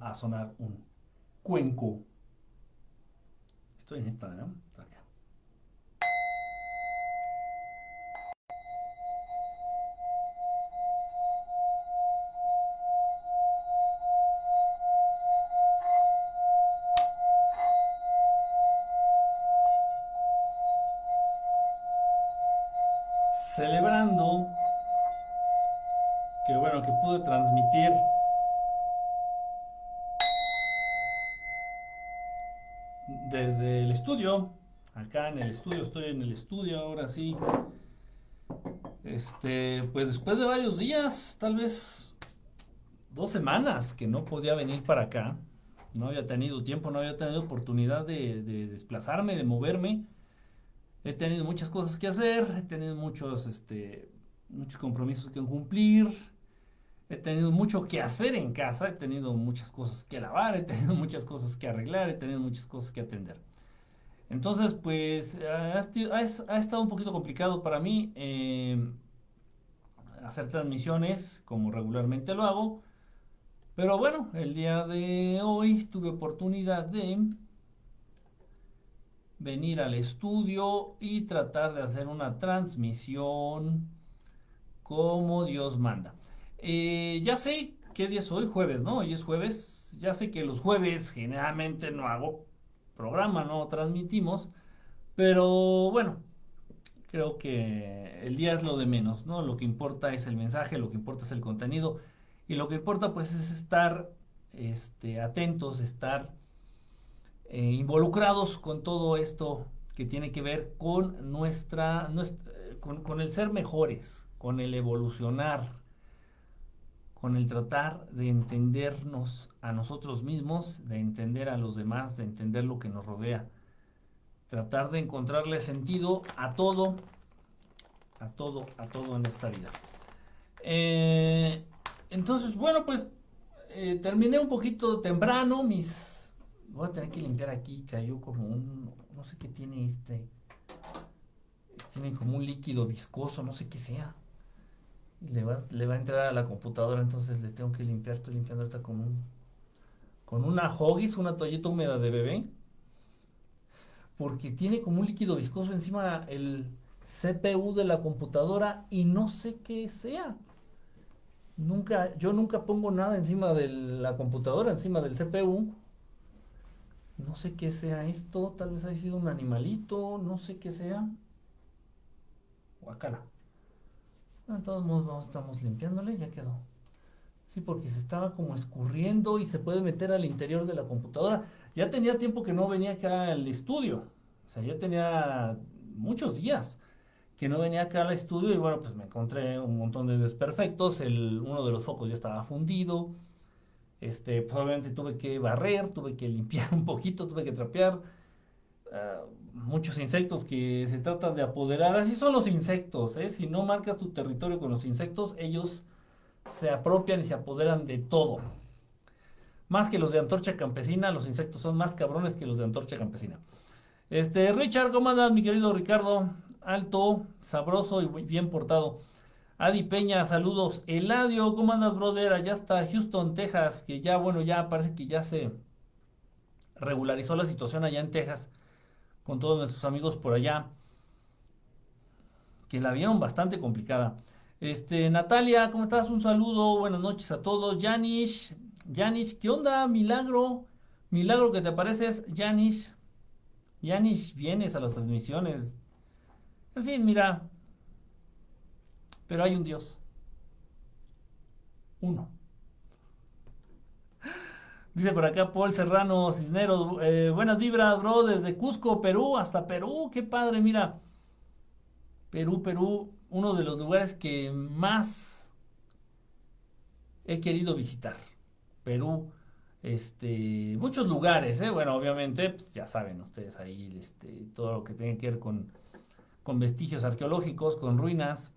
a, sonar un cuenco. Estoy en esta, ¿no? Estudio estoy en el estudio ahora sí este pues después de varios días tal vez dos semanas que no podía venir para acá no había tenido tiempo no había tenido oportunidad de, de desplazarme de moverme he tenido muchas cosas que hacer, he tenido muchos, este, muchos compromisos que cumplir, he tenido mucho que hacer en casa, he tenido muchas cosas que lavar, he tenido muchas cosas que arreglar, he tenido muchas cosas que atender. Entonces, pues ha, estado un poquito complicado para mí eh, hacer transmisiones como regularmente lo hago. Pero bueno, el día de hoy tuve oportunidad de venir al estudio y tratar de hacer una transmisión como Dios manda. Eh, ya sé qué día es hoy, jueves, ¿no? Hoy es jueves. Ya sé que los jueves generalmente no hago programa, no transmitimos. Pero bueno, creo que el día es lo de menos, ¿no? Lo que importa es el mensaje, lo que importa es el contenido. Y lo que importa pues es estar este, atentos, estar eh, involucrados con todo esto que tiene que ver con nuestra, eh, con, el ser mejores, con el evolucionar, con el tratar de entendernos a nosotros mismos, de entender a los demás, de entender lo que nos rodea, tratar de encontrarle sentido a todo, a todo, a todo en esta vida. Eh, entonces, bueno, pues terminé un poquito temprano mis Voy a tener que limpiar aquí, cayó como un, no sé qué tiene este. Tiene como un líquido viscoso, no sé qué sea. Le va, le va a entrar a la computadora, entonces le tengo que limpiar. Estoy limpiando ahorita con un, con una Hoggies, una toallita húmeda de bebé. Porque tiene como un líquido viscoso encima el CPU de la computadora y no sé qué sea. Nunca, yo nunca pongo nada encima de la computadora, encima del CPU no sé qué sea esto, tal vez haya sido un animalito, no sé qué sea. Guacala. De todos modos, vamos, estamos limpiándole, ya quedó. Sí, porque se estaba como escurriendo y se puede meter al interior de la computadora. Ya tenía tiempo que no venía acá al estudio. O sea, ya tenía muchos días que no venía acá al estudio y bueno, pues me encontré un montón de desperfectos. El, uno de los focos ya estaba fundido este, probablemente tuve que barrer, tuve que limpiar un poquito, tuve que trapear. Ah, muchos insectos que se tratan de apoderar. Así son los insectos, ¿eh? Si no marcas tu territorio con los insectos, ellos se apropian y se apoderan de todo. Más que los de antorcha campesina, los insectos son más cabrones que los de antorcha campesina. Este, Richard, ¿cómo andas, mi querido Ricardo? Alto, sabroso y bien portado. Adi Peña, saludos. Eladio, ¿cómo andas, brother? Allá está Houston, Texas, que ya, bueno, ya parece que ya se regularizó la situación allá en Texas con todos nuestros amigos por allá, que la vieron bastante complicada. Este, Natalia, ¿cómo estás? Un saludo, buenas noches a todos. Janish, Janish, ¿qué onda? Milagro, milagro que te apareces, Janish. Janish, vienes a las transmisiones. En fin, mira, pero hay un Dios. Uno. Dice por acá Paul Serrano Cisneros, eh, buenas vibras, bro, desde Cusco, Perú, hasta Perú, qué padre, mira. Perú, Perú, uno de los lugares que más he querido visitar. Perú, este, muchos lugares, ¿eh? bueno, obviamente, pues, ya saben ustedes ahí, este, todo lo que tiene que ver con, con vestigios arqueológicos, con ruinas,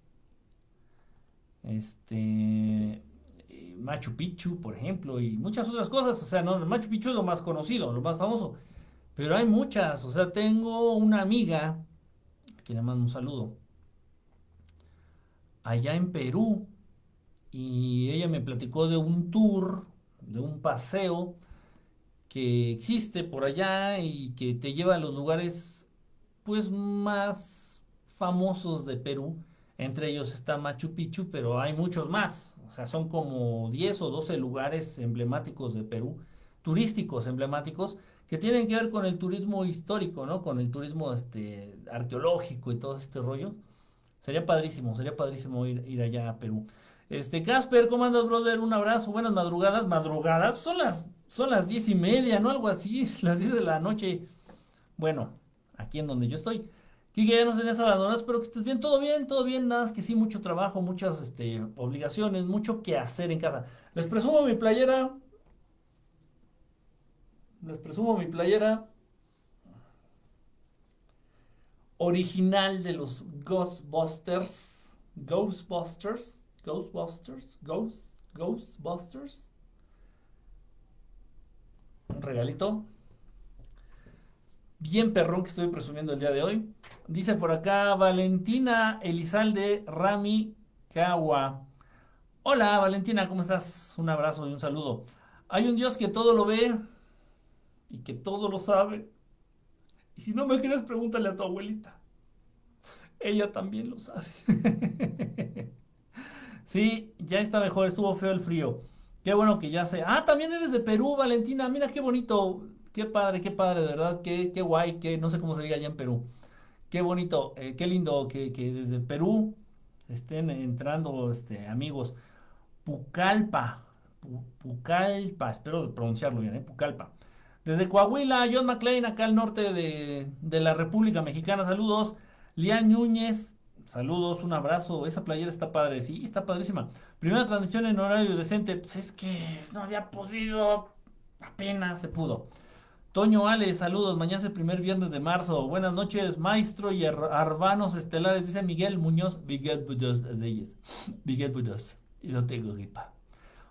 este Machu Picchu, por ejemplo, y muchas otras cosas. O sea, no, Machu Picchu es lo más conocido, lo más famoso. Pero hay muchas. O sea, tengo una amiga, a quien le mando un saludo, allá en Perú. Y ella me platicó de un tour de un paseo que existe por allá y que te lleva a los lugares pues más famosos de Perú. Entre ellos está Machu Picchu, pero hay muchos más. O sea, son como 10 o 12 lugares emblemáticos de Perú, turísticos emblemáticos, que tienen que ver con el turismo histórico, ¿no? Con el turismo este, arqueológico y todo este rollo. Sería padrísimo, sería padrísimo ir, ir allá a Perú. Este, Casper, ¿cómo andas, brother? Un abrazo, buenas madrugadas. Madrugadas, son las, son las diez y media, ¿no? Algo así, las 10 de la noche. Bueno, aquí en donde yo estoy. Kike, ya no tenías abandonados, espero que estés bien, todo bien, todo bien, nada más que sí, mucho trabajo, muchas este, obligaciones, mucho que hacer en casa. Les presumo mi playera. Les presumo mi playera original de los Ghostbusters. Ghostbusters. Ghostbusters, Ghost, Ghostbusters. Un regalito. Bien perrón que estoy presumiendo el día de hoy. Dice por acá Valentina Elizalde Rami Kawa. Hola Valentina, ¿cómo estás? Un abrazo y un saludo. Hay un Dios que todo lo ve y que todo lo sabe. Y si no me quieres, pregúntale a tu abuelita. Ella también lo sabe. Sí, ya está mejor, estuvo feo el frío. Qué bueno que ya sé. Ah, también eres de Perú, Valentina. Mira qué bonito. Qué padre, qué padre, de verdad. Qué, qué guay, qué, no sé cómo se diga allá en Perú. Qué bonito, eh, qué lindo que, desde Perú estén entrando este, amigos. Pucalpa, Pucalpa, espero pronunciarlo bien, ¿eh? Pucalpa. Desde Coahuila, John McLean, acá al norte de, de la República Mexicana, saludos. Lian Núñez, Saludos, un abrazo. Esa playera está padre. Sí, está padrísima. Primera transmisión en horario decente. Pues es que no había podido. Apenas se pudo. Toño Ale, saludos. Mañana es el primer viernes de marzo. Buenas noches, maestro y arbanos estelares. Dice Miguel Muñoz. Miguel Budos de Miguel Budos. Y no tengo gripa.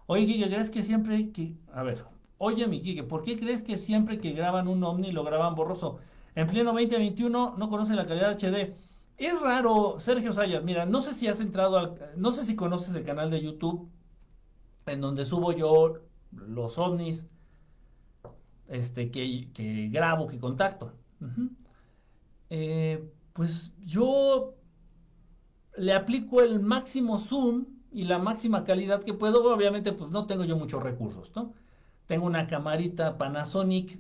Oye, Kike, ¿crees que siempre que. A ver. Oye, mi Kike, ¿por qué crees que siempre que graban un ovni lo graban borroso? En pleno 2021 no conocen la calidad HD. Es raro, Sergio Sayas, mira, no sé si has entrado al, no sé si conoces el canal de YouTube en donde subo yo los ovnis este, que, que grabo, que contacto. Eh, pues yo le aplico el máximo zoom y la máxima calidad que puedo. Obviamente, pues no tengo yo muchos recursos, ¿no? Tengo una camarita Panasonic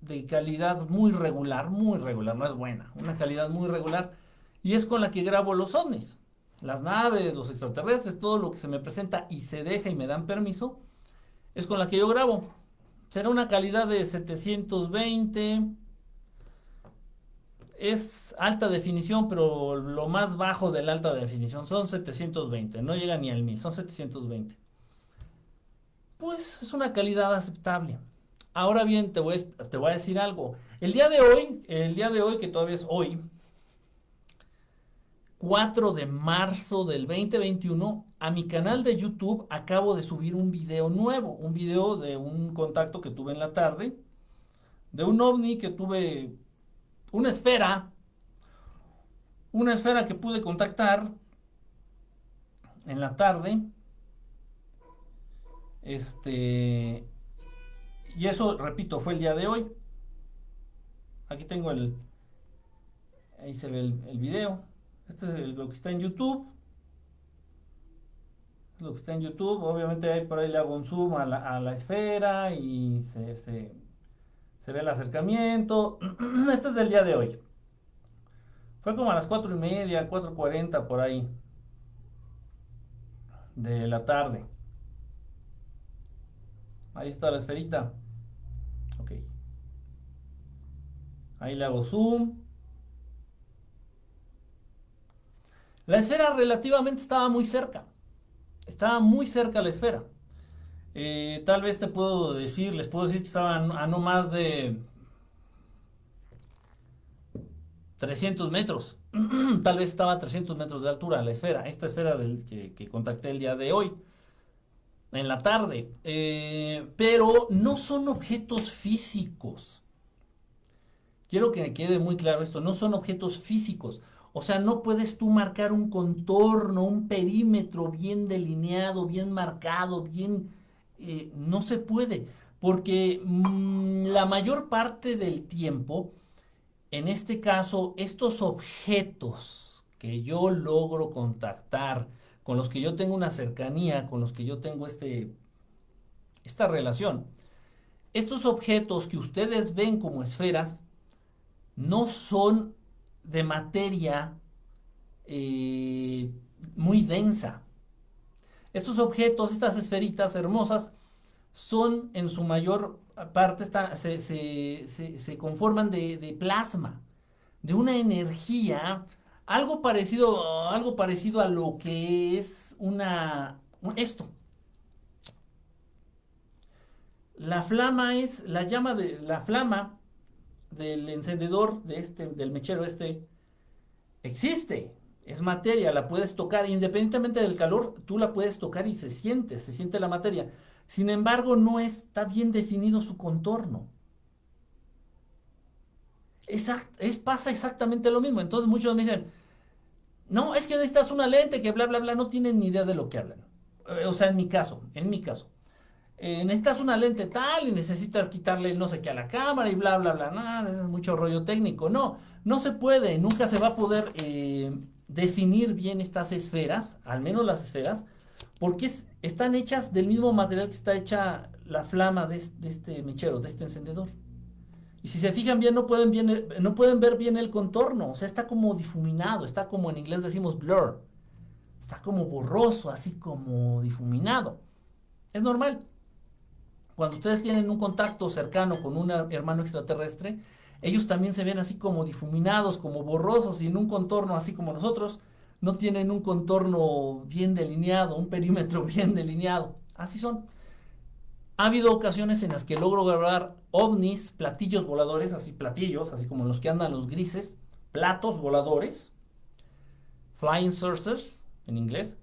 de calidad muy regular, muy regular, no es buena, una calidad muy regular, y es con la que grabo los ovnis. Las naves, los extraterrestres, todo lo que se me presenta y se deja y me dan permiso, es con la que yo grabo. Será una calidad de 720. Es alta definición, pero lo más bajo de la alta definición son 720. No llega ni al 1000, son 720. Pues es una calidad aceptable. Ahora bien, te voy, te voy a decir algo. El día de hoy, el día de hoy, que todavía es hoy, 4 de marzo del 2021, a mi canal de YouTube acabo de subir un video nuevo, un video de un contacto que tuve en la tarde, de un ovni que tuve, una esfera, una esfera que pude contactar en la tarde. Este, y eso, repito, fue el día de hoy. Aquí tengo el... Ahí se ve el, video. Este es lo que está en YouTube. Lo que está en YouTube. Obviamente por ahí le hago un zoom a la, esfera y se, se, ve el acercamiento. este es del día de hoy. Fue como a las 4 y media, 4.40 por ahí. De la tarde. Ahí está la esferita. Ahí le hago zoom. La esfera relativamente estaba muy cerca. Estaba muy cerca la esfera. Eh, tal vez te puedo decir, les puedo decir que estaba a no más de 300 metros. tal vez estaba a 300 metros de altura la esfera. Esta esfera que, contacté el día de hoy. En la tarde. Eh, pero no son objetos físicos. Quiero que me quede muy claro esto, no son objetos físicos. O sea, no puedes tú marcar un contorno, un perímetro bien delineado, bien marcado, bien eh, no se puede, porque mm, la mayor parte del tiempo, en este caso, estos objetos que yo logro contactar, con los que yo tengo una cercanía, con los que yo tengo este, esta relación, estos objetos que ustedes ven como esferas no son de materia eh, muy densa. Estos objetos, estas esferitas hermosas, son en su mayor parte, se, conforman de, plasma, de una energía, algo parecido, algo parecido a lo que es una, esto. La flama es, la llama de, la flama del encendedor de este, del mechero este, existe, es materia, la puedes tocar, independientemente del calor, tú la puedes tocar y se siente, se siente la materia. Sin embargo, no está bien definido su contorno. es, pasa exactamente lo mismo. Entonces muchos me dicen, no, es que necesitas una lente que bla, bla, bla, no tienen ni idea de lo que hablan. Eh, o sea, en mi caso, en mi caso. Eh, necesitas una lente tal y necesitas quitarle no sé qué a la cámara y bla, bla, bla. Nada, es mucho rollo técnico. No, no se puede, nunca se va a poder eh, definir bien estas esferas, al menos las esferas, porque están hechas del mismo material que está hecha la flama de, este mechero, de este encendedor. Y si se fijan bien no, pueden bien, no pueden ver bien el contorno, o sea, está como difuminado, está como en inglés decimos blur, está como borroso, así como difuminado. Es normal. Cuando ustedes tienen un contacto cercano con un hermano extraterrestre, ellos también se ven así como difuminados, como borrosos y en un contorno así como nosotros, no tienen un contorno bien delineado, un perímetro bien delineado. Así son. Ha habido ocasiones en las que logro grabar ovnis, platillos voladores, así platillos, así como los que andan los grises, platos voladores, flying saucers en inglés.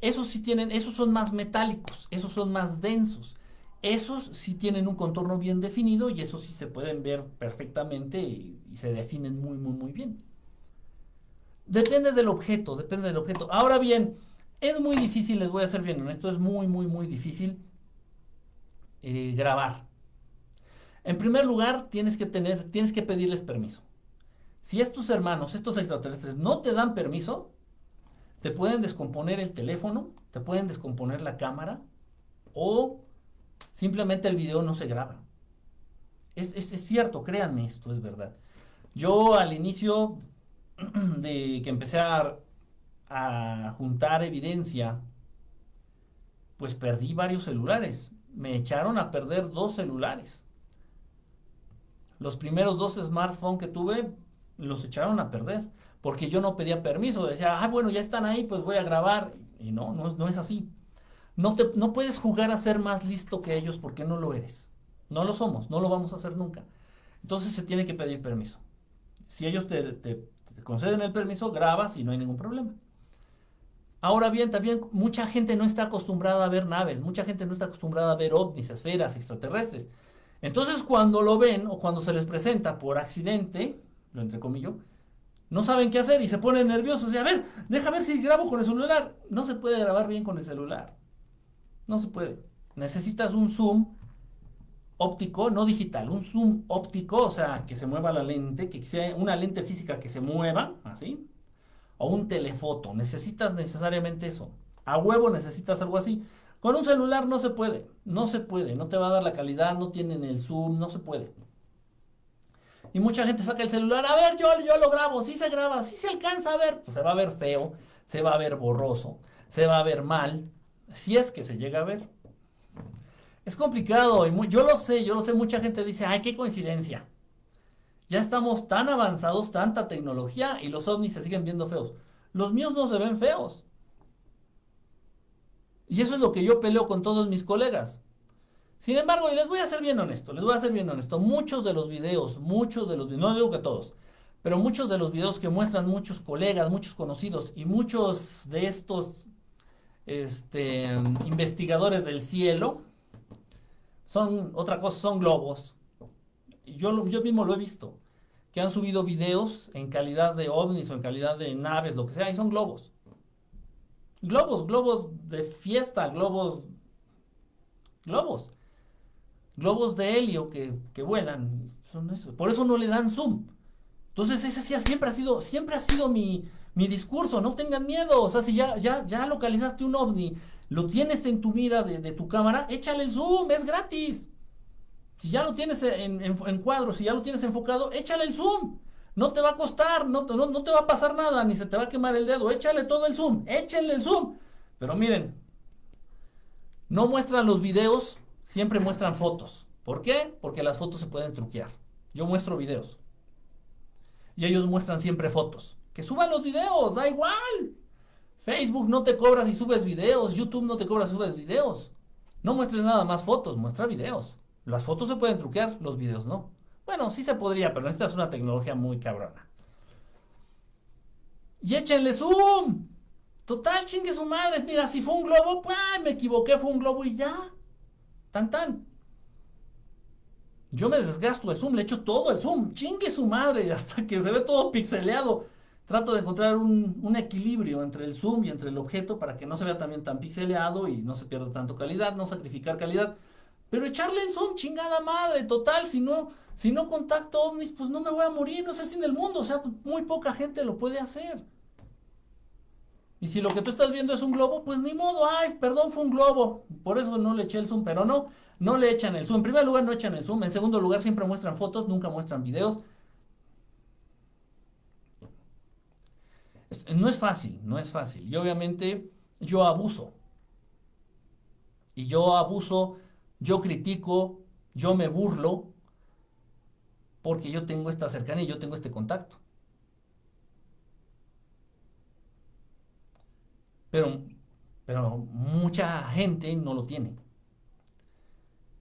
Esos sí tienen, esos son más metálicos, esos son más densos. Esos sí tienen un contorno bien definido y esos sí se pueden ver perfectamente y, se definen muy, muy, muy bien. Depende del objeto, depende del objeto. Ahora bien, es muy difícil, les voy a ser bien honesto, es muy, muy, muy difícil eh, grabar. En primer lugar, tienes que tener, tienes que pedirles permiso. Si estos hermanos, estos extraterrestres, no te dan permiso, te pueden descomponer el teléfono, te pueden descomponer la cámara o Simplemente el video no se graba. Es, cierto, créanme, esto es verdad. Yo al inicio de que empecé a, a juntar evidencia, pues perdí varios celulares. Me echaron a perder dos celulares. Los primeros dos smartphones que tuve los echaron a perder porque yo no pedía permiso. Decía, ah, bueno, ya están ahí, pues voy a grabar. Y no, no, no es así. No, te, no puedes jugar a ser más listo que ellos porque no lo eres. No lo somos, no lo vamos a hacer nunca. Entonces se tiene que pedir permiso. Si ellos te, conceden el permiso, grabas y no hay ningún problema. Ahora bien, también mucha gente no está acostumbrada a ver naves, mucha gente no está acostumbrada a ver ovnis, esferas, extraterrestres. Entonces cuando lo ven o cuando se les presenta por accidente, lo entrecomillo, no saben qué hacer y se ponen nerviosos y a ver, deja ver si grabo con el celular. No se puede grabar bien con el celular. No se puede. Necesitas un zoom óptico, no digital, un zoom óptico, o sea, que se mueva la lente, que sea una lente física que se mueva, así, o un telefoto. Necesitas necesariamente eso. A huevo necesitas algo así. Con un celular no se puede, no se puede, no te va a dar la calidad, no tienen el zoom, no se puede. Y mucha gente saca el celular, a ver, yo, yo lo grabo, si se graba, si se alcanza a ver, pues se va a ver feo, se va a ver borroso, se va a ver mal, si es que se llega a ver. Es complicado, y yo lo sé, yo lo sé, mucha gente dice, ay, qué coincidencia. Ya estamos tan avanzados, tanta tecnología, y los ovnis se siguen viendo feos. Los míos no se ven feos. Y eso es lo que yo peleo con todos mis colegas. Sin embargo, y les voy a ser bien honesto, les voy a ser bien honesto, muchos de los videos, muchos de los videos, no digo que todos, pero muchos de los videos que muestran muchos colegas, muchos conocidos y muchos de estos este, investigadores del cielo. Son otra cosa, son globos. Yo, yo mismo lo he visto, que han subido videos en calidad de ovnis o en calidad de naves, lo que sea, y son globos. Globos, globos de fiesta, globos globos. Globos de helio que, que vuelan. Son eso. Por eso no le dan zoom. Entonces ese sí, siempre ha sido, siempre ha sido mi, mi discurso. No tengan miedo. O sea, si ya, ya, ya localizaste un ovni, lo tienes en tu mira de, de tu cámara, échale el zoom, es gratis. Si ya lo tienes en, en, cuadro, si ya lo tienes enfocado, échale el zoom. No te va a costar, no, no, no, te va a pasar nada, ni se te va a quemar el dedo. Échale todo el zoom, échale el zoom. Pero miren, no muestran los videos, siempre muestran fotos. ¿Por qué? Porque las fotos se pueden truquear. Yo muestro videos. Y ellos muestran siempre fotos. Que suban los videos, da igual. Facebook no te cobra si subes videos, YouTube no te cobra si subes videos. No muestres nada más fotos, muestra videos. Las fotos se pueden truquear, los videos no. Bueno, sí se podría, pero es una tecnología muy cabrona. Y échenle zoom. Total, chingue su madre. Mira, si fue un globo, pues me equivoqué, fue un globo y ya. Tan tan. Yo me desgasto el zoom, le echo todo el zoom, chingue su madre, hasta que se ve todo pixeleado. Trato de encontrar un, equilibrio entre el zoom y entre el objeto para que no se vea también tan pixeleado y no se pierda tanto calidad, no sacrificar calidad. Pero echarle el zoom, chingada madre, total, si no, si no contacto ovnis, pues no me voy a morir, no es el fin del mundo, o sea, muy poca gente lo puede hacer. Y si lo que tú estás viendo es un globo, pues ni modo, ay, perdón, fue un globo. Por eso no le eché el zoom, pero no, no le echan el zoom. En primer lugar, no echan el zoom. En segundo lugar, siempre muestran fotos, nunca muestran videos. No es fácil, no es fácil. Y obviamente yo abuso. Y yo abuso yo critico, yo me burlo, porque yo tengo esta cercanía y yo tengo este contacto. Pero, pero mucha gente no lo tiene.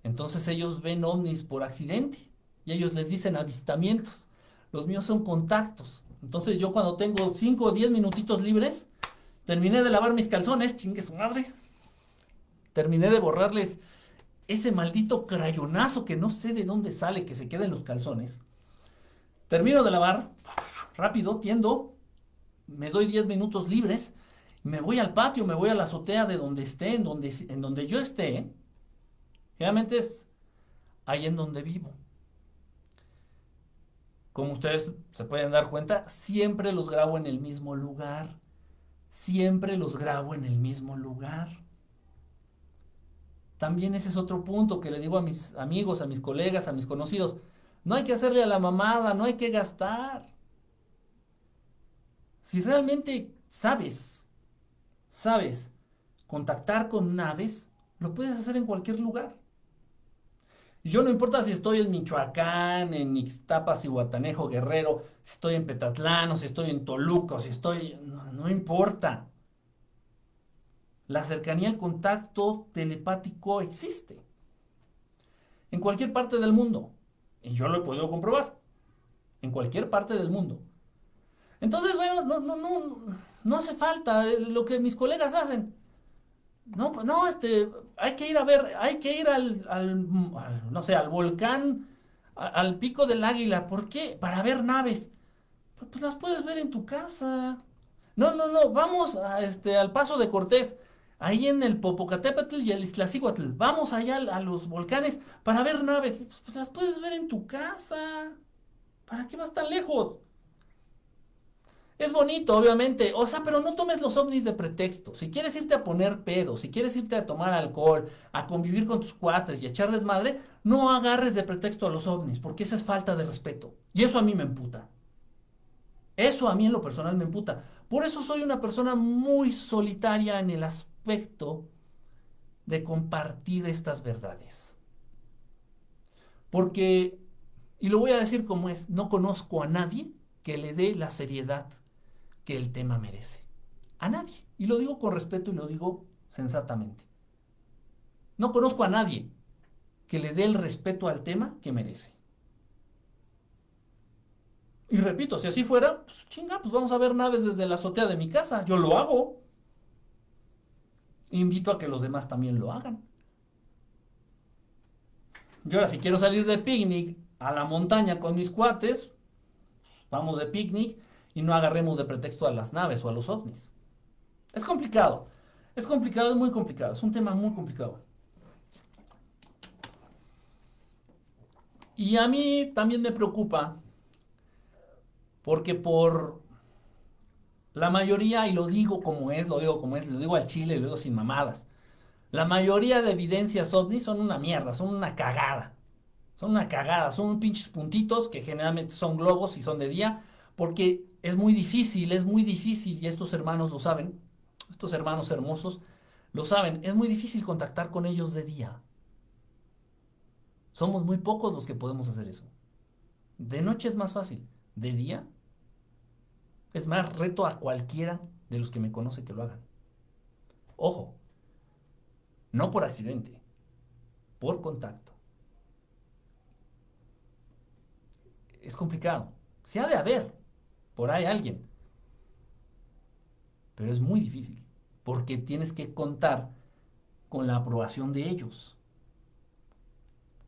Entonces ellos ven ovnis por accidente y ellos les dicen avistamientos. Los míos son contactos. Entonces yo cuando tengo 5 o 10 minutitos libres, terminé de lavar mis calzones, chingue su madre. Terminé de borrarles ese maldito crayonazo que no sé de dónde sale, que se queda en los calzones. Termino de lavar, rápido, tiendo, me doy 10 minutos libres, me voy al patio, me voy a la azotea de donde esté, en donde, en donde yo esté. Generalmente es ahí en donde vivo. Como ustedes se pueden dar cuenta, siempre los grabo en el mismo lugar. Siempre los grabo en el mismo lugar. También ese es otro punto que le digo a mis amigos, a mis colegas, a mis conocidos. No hay que hacerle a la mamada, no hay que gastar. Si realmente sabes, sabes contactar con naves, lo puedes hacer en cualquier lugar. Yo no importa si estoy en Michoacán, en Ixtapas y Guatanejo, Guerrero, si estoy en Petatlán, o si estoy en Toluca, o si estoy... No, no importa. La cercanía, el contacto telepático existe. En cualquier parte del mundo. Y yo lo he podido comprobar. En cualquier parte del mundo. Entonces, bueno, no, no, no, no hace falta lo que mis colegas hacen. No, pues no, este, hay que ir a ver, hay que ir al, no sé, al volcán, al pico del águila. ¿Por qué? Para ver naves. Pues, pues las puedes ver en tu casa. No, no, no, vamos a, este, al paso de Cortés ahí en el Popocatépetl y el Iztaccíhuatl. Vamos allá a los volcanes para ver naves. Pues las puedes ver en tu casa. ¿Para qué vas tan lejos? Es bonito, obviamente. O sea, pero no tomes los ovnis de pretexto. Si quieres irte a poner pedo, si quieres irte a tomar alcohol, a convivir con tus cuates y a echar desmadre, no agarres de pretexto a los ovnis, porque esa es falta de respeto. Y eso a mí me emputa. Eso a mí en lo personal me emputa. Por eso soy una persona muy solitaria en el aspecto de compartir estas verdades. Porque, y lo voy a decir como es, no conozco a nadie que le dé la seriedad que el tema merece. A nadie. Y lo digo con respeto y lo digo sensatamente. No conozco a nadie que le dé el respeto al tema que merece. Y repito, si así fuera, pues chinga, pues vamos a ver naves desde la azotea de mi casa. Yo lo hago. Invito a que los demás también lo hagan. Yo ahora si quiero salir de picnic a la montaña con mis cuates, vamos de picnic y no agarremos de pretexto a las naves o a los ovnis. Es complicado. Es complicado, es muy complicado. Es un tema muy complicado. Y a mí también me preocupa porque por la mayoría, y lo digo como es, lo digo como es, lo digo al chile, lo digo sin mamadas, la mayoría de evidencias ovni son una mierda, son una cagada. Son una cagada, son pinches puntitos que generalmente son globos y son de día, porque es muy difícil, es muy difícil, y estos hermanos lo saben, estos hermanos hermosos lo saben, es muy difícil contactar con ellos de día. Somos muy pocos los que podemos hacer eso. De noche es más fácil, de día es más, reto a cualquiera de los que me conoce que lo hagan. Ojo, no por accidente, por contacto. es complicado. Se ha de haber por ahí alguien. Pero es muy difícil. Porque tienes que contar con la aprobación de ellos.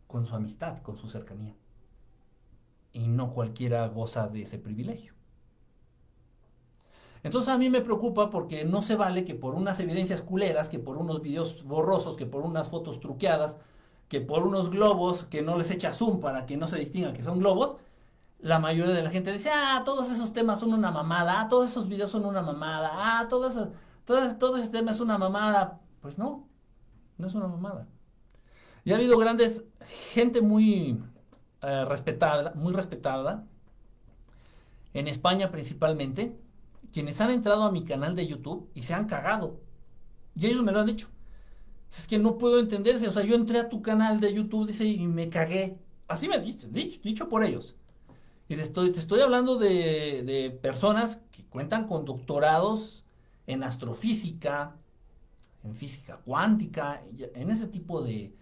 Con su amistad, con su cercanía. Y no cualquiera goza de ese privilegio. Entonces a mí me preocupa porque no se vale que por unas evidencias culeras, que por unos videos borrosos, que por unas fotos truqueadas, que por unos globos que no les echa zoom para que no se distinga que son globos, la mayoría de la gente dice, ah, todos esos temas son una mamada, ah, todos esos videos son una mamada, ah, todo, eso, todo, ese tema es una mamada. Pues no, no es una mamada. Y ha habido grandes, gente muy eh, respetada, muy respetada, en España principalmente, quienes han entrado a mi canal de YouTube y se han cagado. Y ellos me lo han dicho. Es que no puedo entenderse. O sea, yo entré a tu canal de YouTube, dice, y me cagué. Así me dicho, dicho, dicho por ellos. Y te estoy, te estoy hablando de, personas que cuentan con doctorados en astrofísica, en física cuántica, en ese tipo de,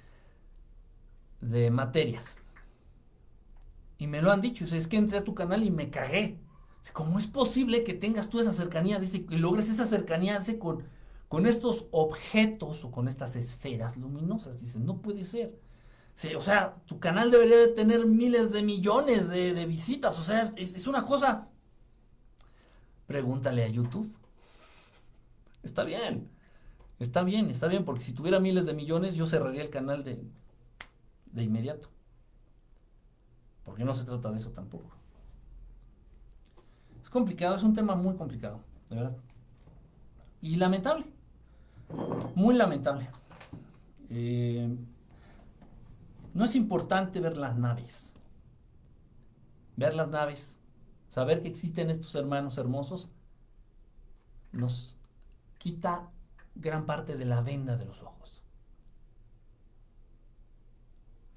de materias. Y me lo han dicho, es que entré a tu canal y me cagué. ¿Cómo es posible que tengas tú esa cercanía? Dice, que logres esa cercanía con, con estos objetos o con estas esferas luminosas. Dice, no puede ser o sea, tu canal debería de tener miles de millones de, visitas. O sea, es, una cosa. Pregúntale a YouTube. Está bien. Está bien, está bien, porque si tuviera miles de millones, yo cerraría el canal de, de inmediato. Porque no se trata de eso tampoco. Es complicado, es un tema muy complicado, de verdad. Y lamentable. Muy lamentable. Eh, no es importante ver las naves. Ver las naves, saber que existen estos hermanos hermosos, nos quita gran parte de la venda de los ojos.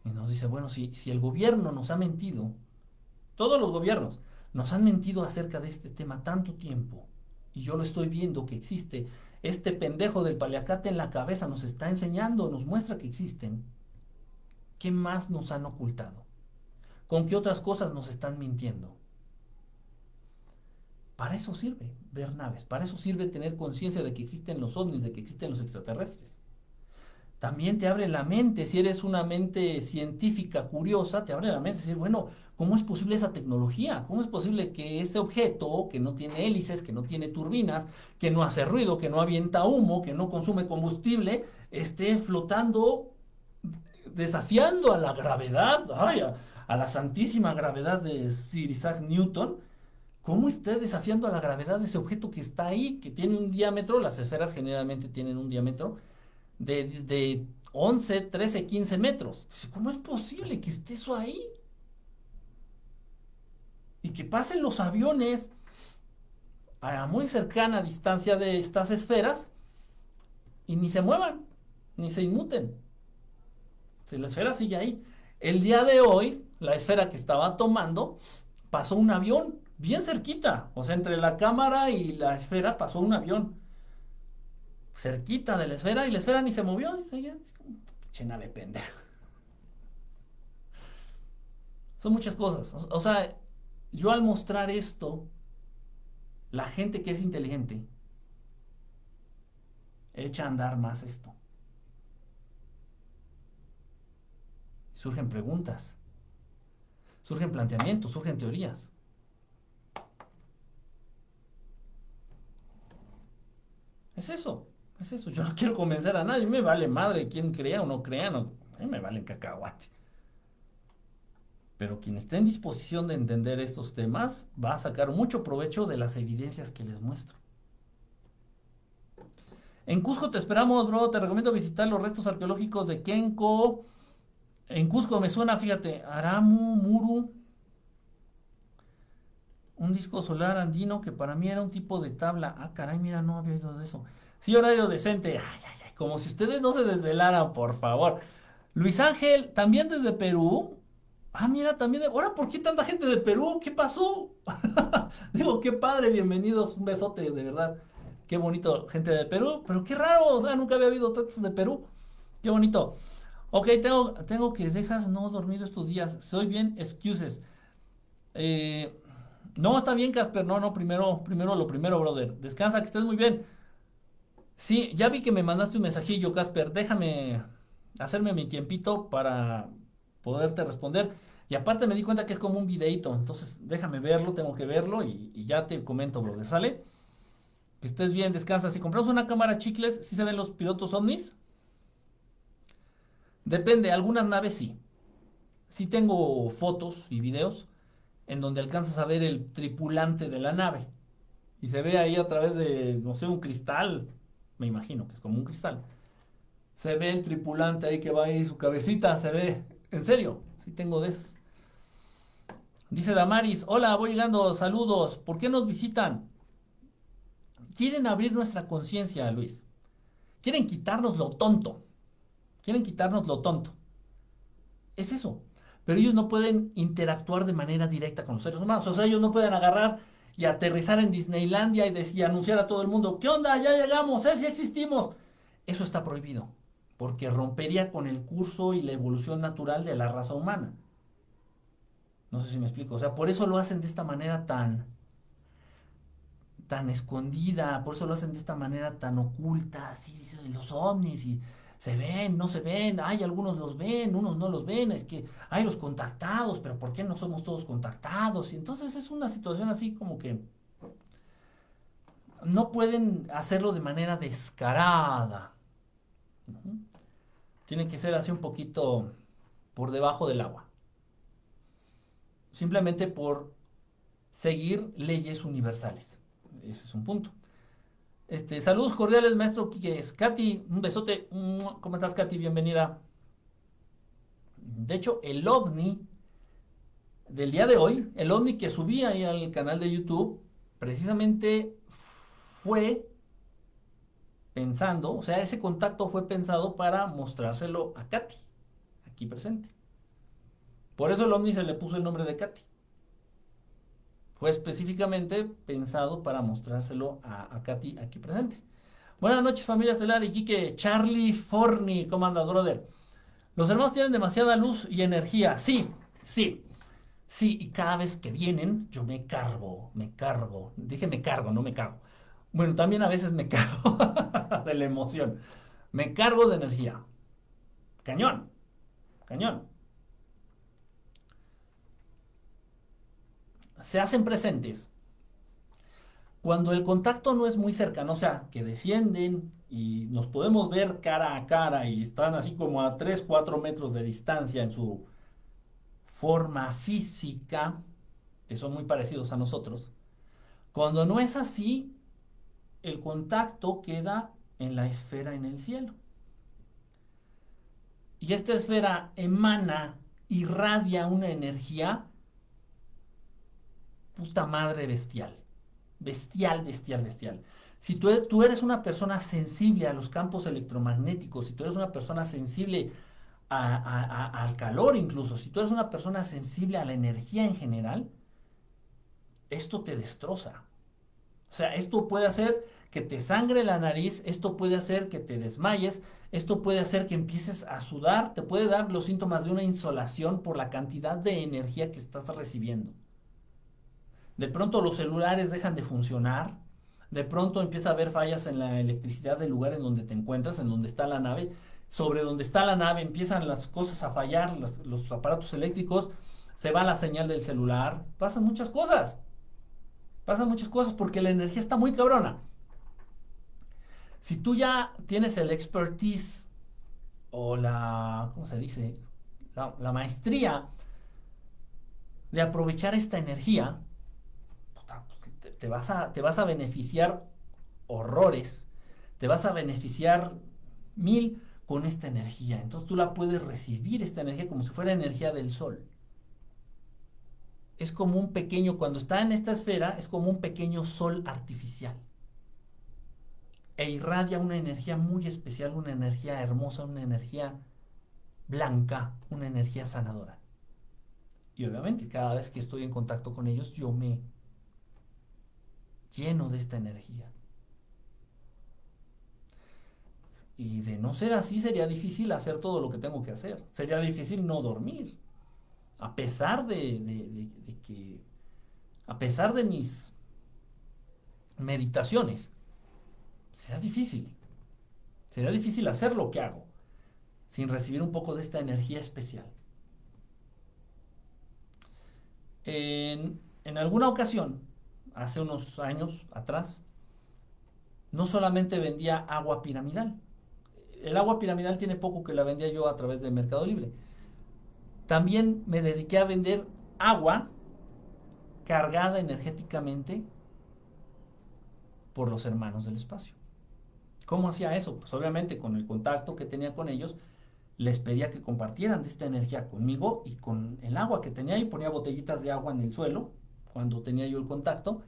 Y nos dice, bueno, si, si el gobierno nos ha mentido, todos los gobiernos nos han mentido acerca de este tema tanto tiempo, y yo lo estoy viendo que existe, este pendejo del paliacate en la cabeza nos está enseñando, nos muestra que existen, ¿Qué más nos han ocultado? ¿Con qué otras cosas nos están mintiendo? Para eso sirve ver naves, para eso sirve tener conciencia de que existen los ovnis, de que existen los extraterrestres. También te abre la mente, si eres una mente científica curiosa, te abre la mente, decir, bueno, ¿cómo es posible esa tecnología? ¿Cómo es posible que este objeto, que no tiene hélices, que no tiene turbinas, que no hace ruido, que no avienta humo, que no consume combustible, esté flotando desafiando a la gravedad, a, la santísima gravedad de Sir Isaac Newton, ¿cómo está desafiando a la gravedad de ese objeto que está ahí, que tiene un diámetro, las esferas generalmente tienen un diámetro de, de 11, 13, 15 metros? ¿Cómo es posible que esté eso ahí? Y que pasen los aviones a muy cercana distancia de estas esferas y ni se muevan, ni se inmuten. Si la esfera sigue ahí. El día de hoy, la esfera que estaba tomando, pasó un avión bien cerquita. O sea, entre la cámara y la esfera pasó un avión. Cerquita de la esfera y la esfera ni se movió. Che nave. Son muchas cosas. O sea, yo al mostrar esto, la gente que es inteligente echa a andar más esto. Surgen preguntas, surgen planteamientos, surgen teorías. Es eso, es eso. Yo no quiero convencer a nadie, me vale madre quien crea o no crea, no, a mí me vale cacahuate. Pero quien esté en disposición de entender estos temas va a sacar mucho provecho de las evidencias que les muestro. En Cusco te esperamos, bro. Te recomiendo visitar los restos arqueológicos de Kenko. En Cusco me suena, fíjate, Aramu, Muru. Un disco solar andino que para mí era un tipo de tabla. Ah, caray, mira, no había oído de eso. Sí, horario decente. Ay, ay, ay, como si ustedes no se desvelaran, por favor. Luis Ángel, también desde Perú. Ah, mira, también. Ahora, ¿por qué tanta gente de Perú? ¿Qué pasó? Digo, qué padre, bienvenidos. Un besote, de verdad. Qué bonito, gente de Perú. Pero qué raro, o sea, nunca había habido tantos de Perú. Qué bonito. Ok, tengo, tengo que dejas no dormido estos días. Soy bien, excuses. Eh, no, está bien, Casper. No, no, primero, primero lo primero, brother. Descansa, que estés muy bien. Sí, ya vi que me mandaste un mensajillo, Casper. Déjame hacerme mi tiempito para poderte responder. Y aparte me di cuenta que es como un videito. Entonces, déjame verlo, tengo que verlo y, y ya te comento, brother. ¿Sale? Que estés bien, descansa. Si compramos una cámara chicles, ¿sí se ven los pilotos ovnis? Depende, algunas naves sí. Sí tengo fotos y videos en donde alcanzas a ver el tripulante de la nave. Y se ve ahí a través de, no sé, un cristal. Me imagino que es como un cristal. Se ve el tripulante ahí que va ahí, su cabecita, se ve. En serio, sí tengo de esas. Dice Damaris, hola, voy llegando, saludos. ¿Por qué nos visitan? quieren abrir nuestra conciencia, Luis. Quieren quitarnos lo tonto. Quieren quitarnos lo tonto. Es eso. Pero ellos no pueden interactuar de manera directa con los seres humanos. O sea, ellos no pueden agarrar y aterrizar en Disneylandia y, anunciar a todo el mundo, ¿qué onda? Ya llegamos, ¿eh? Si existimos. Eso está prohibido, porque rompería con el curso y la evolución natural de la raza humana. No sé si me explico. O sea, por eso lo hacen de esta manera tan, tan escondida, por eso lo hacen de esta manera tan oculta, así los ovnis y se ven, no se ven, hay algunos los ven, unos no los ven, es que hay los contactados, pero ¿por qué no somos todos contactados? Y entonces es una situación así como que no pueden hacerlo de manera descarada. Tiene que ser así un poquito por debajo del agua. Simplemente por seguir leyes universales. Ese es un punto. Este, saludos cordiales, maestro es Katy, un besote. ¿Cómo estás, Katy? Bienvenida. De hecho, el ovni del día de hoy, el ovni que subí ahí al canal de YouTube, precisamente fue pensando, o sea, ese contacto fue pensado para mostrárselo a Katy, aquí presente. Por eso el ovni se le puso el nombre de Katy fue específicamente pensado para mostrárselo a, Katy aquí presente. Buenas noches familia estelar y Charlie Forni, ¿cómo andas brother? Los hermanos tienen demasiada luz y energía, sí, sí, sí, y cada vez que vienen yo me cargo, me cargo, dije me cargo, no me cargo. Bueno, también a veces me cargo de la emoción, me cargo de energía. Cañón, cañón. Se hacen presentes cuando el contacto no es muy cercano, o sea, que descienden y nos podemos ver cara a cara y están así como a 3, 4 metros de distancia en su forma física, que son muy parecidos a nosotros. Cuando no es así, el contacto queda en la esfera en el cielo. Y esta esfera emana, irradia una energía puta madre bestial. Bestial, bestial, bestial. Si tú, eres una persona sensible a los campos electromagnéticos, si tú eres una persona sensible al calor incluso, si tú eres una persona sensible a la energía en general, esto te destroza. O sea, esto puede hacer que te sangre la nariz, esto puede hacer que te desmayes, esto puede hacer que empieces a sudar, te puede dar los síntomas de una insolación por la cantidad de energía que estás recibiendo. De pronto los celulares dejan de funcionar. De pronto empieza a haber fallas en la electricidad del lugar en donde te encuentras, en donde está la nave. Sobre donde está la nave empiezan las cosas a fallar, los, aparatos eléctricos, se va la señal del celular. Pasan muchas cosas. Pasan muchas cosas porque la energía está muy cabrona. Si tú ya tienes el expertise o la, ¿cómo se dice? la maestría de aprovechar esta energía, te, vas a, te vas a beneficiar horrores, te vas a beneficiar mil con esta energía. Entonces tú la puedes recibir, esta energía, como si fuera energía del sol. Es como un pequeño, cuando está en esta esfera, es como un pequeño sol artificial. E irradia una energía muy especial, una energía hermosa, una energía blanca, una energía sanadora. Y obviamente cada vez que estoy en contacto con ellos, yo me lleno de esta energía. Y de no ser así sería difícil hacer todo lo que tengo que hacer. Sería difícil no dormir. A pesar de, que, a pesar de mis meditaciones, sería difícil. Sería difícil hacer lo que hago sin recibir un poco de esta energía especial. En, en alguna ocasión, hace unos años atrás, no solamente vendía agua piramidal, el agua piramidal tiene poco que la vendía yo a través de Mercado Libre. También me dediqué a vender agua cargada energéticamente por los hermanos del espacio. ¿Cómo hacía eso? Pues obviamente con el contacto que tenía con ellos, les pedía que compartieran de esta energía conmigo y con el agua que tenía y ponía botellitas de agua en el suelo cuando tenía yo el contacto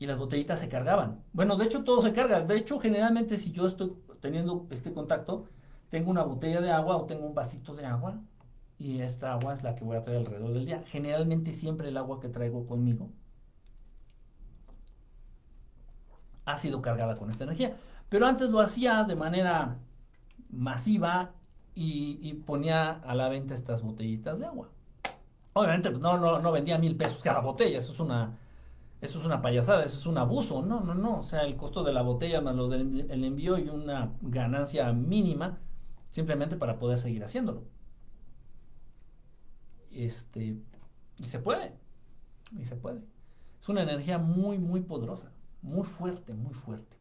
y las botellitas se cargaban. Bueno, de hecho todo se carga. De hecho, generalmente si yo estoy teniendo este contacto, tengo una botella de agua o tengo un vasito de agua y esta agua es la que voy a traer alrededor del día. Generalmente siempre el agua que traigo conmigo ha sido cargada con esta energía. Pero antes lo hacía de manera masiva y, ponía a la venta estas botellitas de agua. Obviamente pues, no, no, no vendía mil pesos cada botella, eso es una eso es una payasada, eso es un abuso. No, no, no. O sea, el costo de la botella más lo del envío y una ganancia mínima simplemente para poder seguir haciéndolo. Este, y se puede. Y se puede. Es una energía muy, muy poderosa. Muy fuerte, muy fuerte.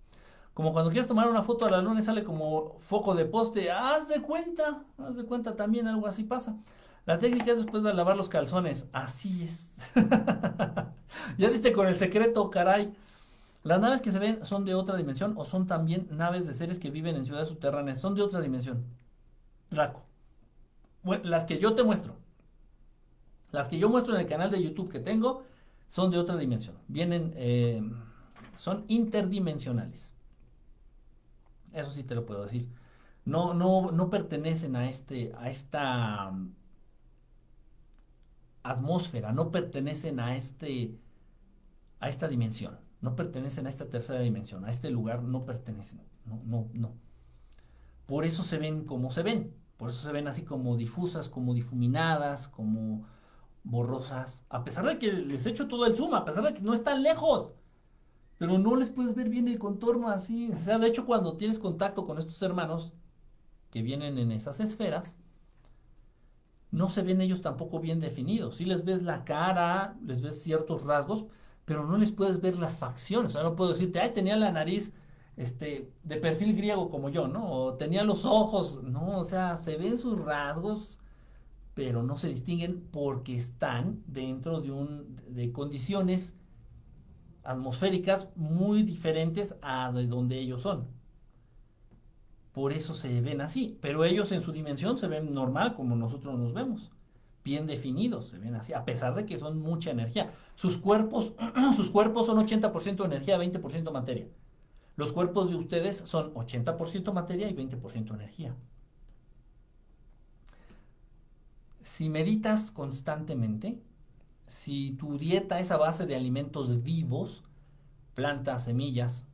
Como cuando quieres tomar una foto a la luna y sale como foco de poste. Haz de cuenta. Haz de cuenta también algo así pasa. La técnica es después de lavar los calzones. Así es. ya diste con el secreto, caray. Las naves que se ven son de otra dimensión o son también naves de seres que viven en ciudades subterráneas. Son de otra dimensión. Draco. Bueno, las que yo te muestro. Las que yo muestro en el canal de YouTube que tengo son de otra dimensión. Vienen, eh, son interdimensionales. Eso sí te lo puedo decir. No, no, no pertenecen a este, a esta atmósfera, no pertenecen a, este, a esta dimensión, no pertenecen a esta tercera dimensión, a este lugar no pertenecen, no, no, no. Por eso se ven como se ven, por eso se ven así como difusas, como difuminadas, como borrosas, a pesar de que les echo todo el zoom, a pesar de que no están lejos, pero no les puedes ver bien el contorno así. O sea, de hecho, cuando tienes contacto con estos hermanos que vienen en esas esferas, no se ven ellos tampoco bien definidos. Si les ves la cara, les ves ciertos rasgos, pero no les puedes ver las facciones. O sea, no puedo decirte, ay, tenía la nariz este, de perfil griego como yo, ¿no? O tenía los ojos, no, o sea, se ven sus rasgos, pero no se distinguen porque están dentro de, un, de condiciones atmosféricas muy diferentes a de donde ellos son por eso se ven así. Pero ellos en su dimensión se ven normal como nosotros nos vemos. Bien definidos, se ven así, a pesar de que son mucha energía. Sus cuerpos, sus cuerpos son 80% energía, 20% materia. Los cuerpos de ustedes son 80% materia y 20% energía. Si meditas constantemente, si tu dieta es a base de alimentos vivos, plantas, semillas,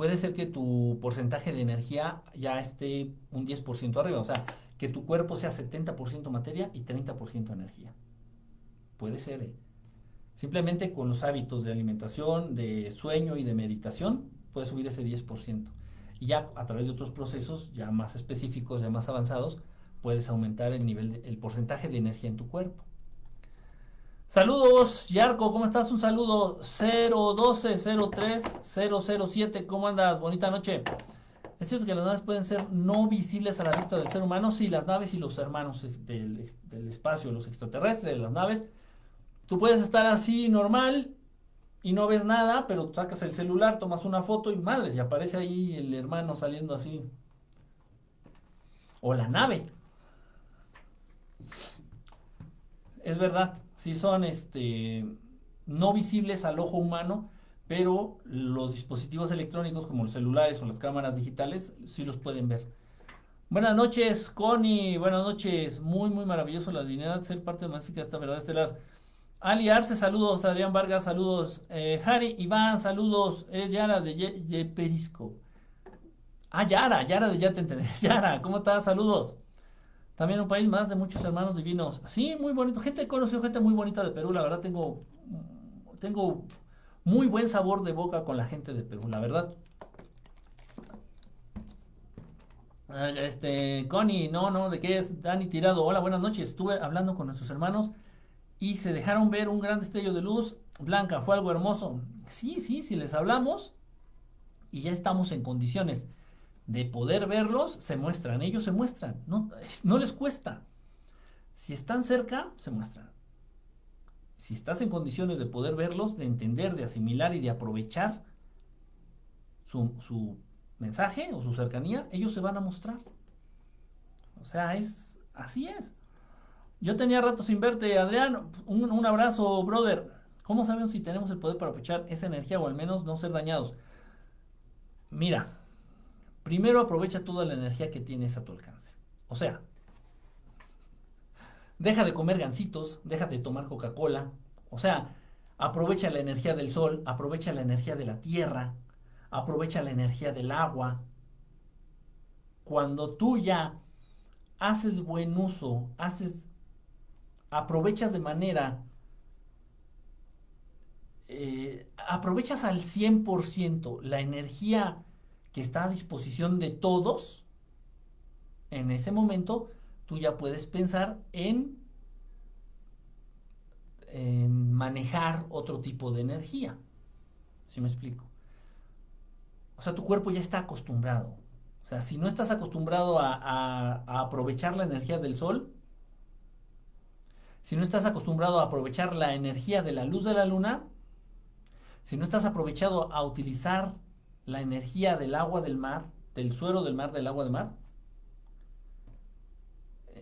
puede ser que tu porcentaje de energía ya esté un 10% arriba, o sea, que tu cuerpo sea 70% materia y 30% energía. Puede ser. ¿eh? Simplemente con los hábitos de alimentación, de sueño y de meditación, puedes subir ese 10%. Y ya a través de otros procesos ya más específicos, ya más avanzados, puedes aumentar el nivel, el porcentaje de energía en tu cuerpo. Saludos, Yarco, ¿cómo estás? Un saludo 01203 007, ¿cómo andas? Bonita noche. ¿Es cierto que las naves pueden ser no visibles a la vista del ser humano? Sí, las naves y los hermanos del, del espacio, los extraterrestres, las naves. Tú puedes estar así normal y no ves nada, pero sacas el celular, tomas una foto y madres, y aparece ahí el hermano saliendo así. O la nave. Es verdad, si son este no visibles al ojo humano, pero los dispositivos electrónicos como los celulares o las cámaras digitales sí los pueden ver. Buenas noches, Connie. Buenas noches. Muy, muy maravilloso la dignidad de ser parte magnífica de esta verdad estelar. Ali Arce, saludos. Adrián Vargas, saludos. Eh, Harry Iván, saludos. Es Yara de Perisco. Ah, Yara, Yara de Ya te entendí. Yara, ¿cómo estás? Saludos. También un país más de muchos hermanos divinos. Sí, muy bonito. Gente, he conocido gente muy bonita de Perú. La verdad, tengo, tengo muy buen sabor de boca con la gente de Perú, la verdad. Este, Connie, no, no, ¿de qué es? Dani Tirado. Hola, buenas noches. Estuve hablando con nuestros hermanos y se dejaron ver un gran destello de luz blanca. Fue algo hermoso. Sí, sí, si les hablamos y ya estamos en condiciones de poder verlos, se muestran. Ellos se muestran. No, les cuesta. Si están cerca, se muestran. Si estás en condiciones de poder verlos, de entender, de asimilar y de aprovechar su, mensaje o su cercanía, ellos se van a mostrar. O sea, es así es. Yo tenía rato sin verte, Adrián. Un, abrazo, brother. ¿Cómo sabemos si tenemos el poder para aprovechar esa energía o al menos no ser dañados? Mira, primero aprovecha toda la energía que tienes a tu alcance. O sea, deja de comer gansitos, deja de tomar Coca-Cola. O sea, aprovecha la energía del sol, aprovecha la energía de la tierra, aprovecha la energía del agua. Cuando tú ya haces buen uso, haces aprovechas de manera, eh, aprovechas al 100% la energía que está a disposición de todos, en ese momento tú ya puedes pensar en, manejar otro tipo de energía. ¿Sí me explico? O sea, tu cuerpo ya está acostumbrado. O sea, si no estás acostumbrado a aprovechar la energía del sol, si no estás acostumbrado a aprovechar la energía de la luz de la luna, si no estás aprovechado a utilizar la energía del agua del mar, del suero del mar, del agua del mar,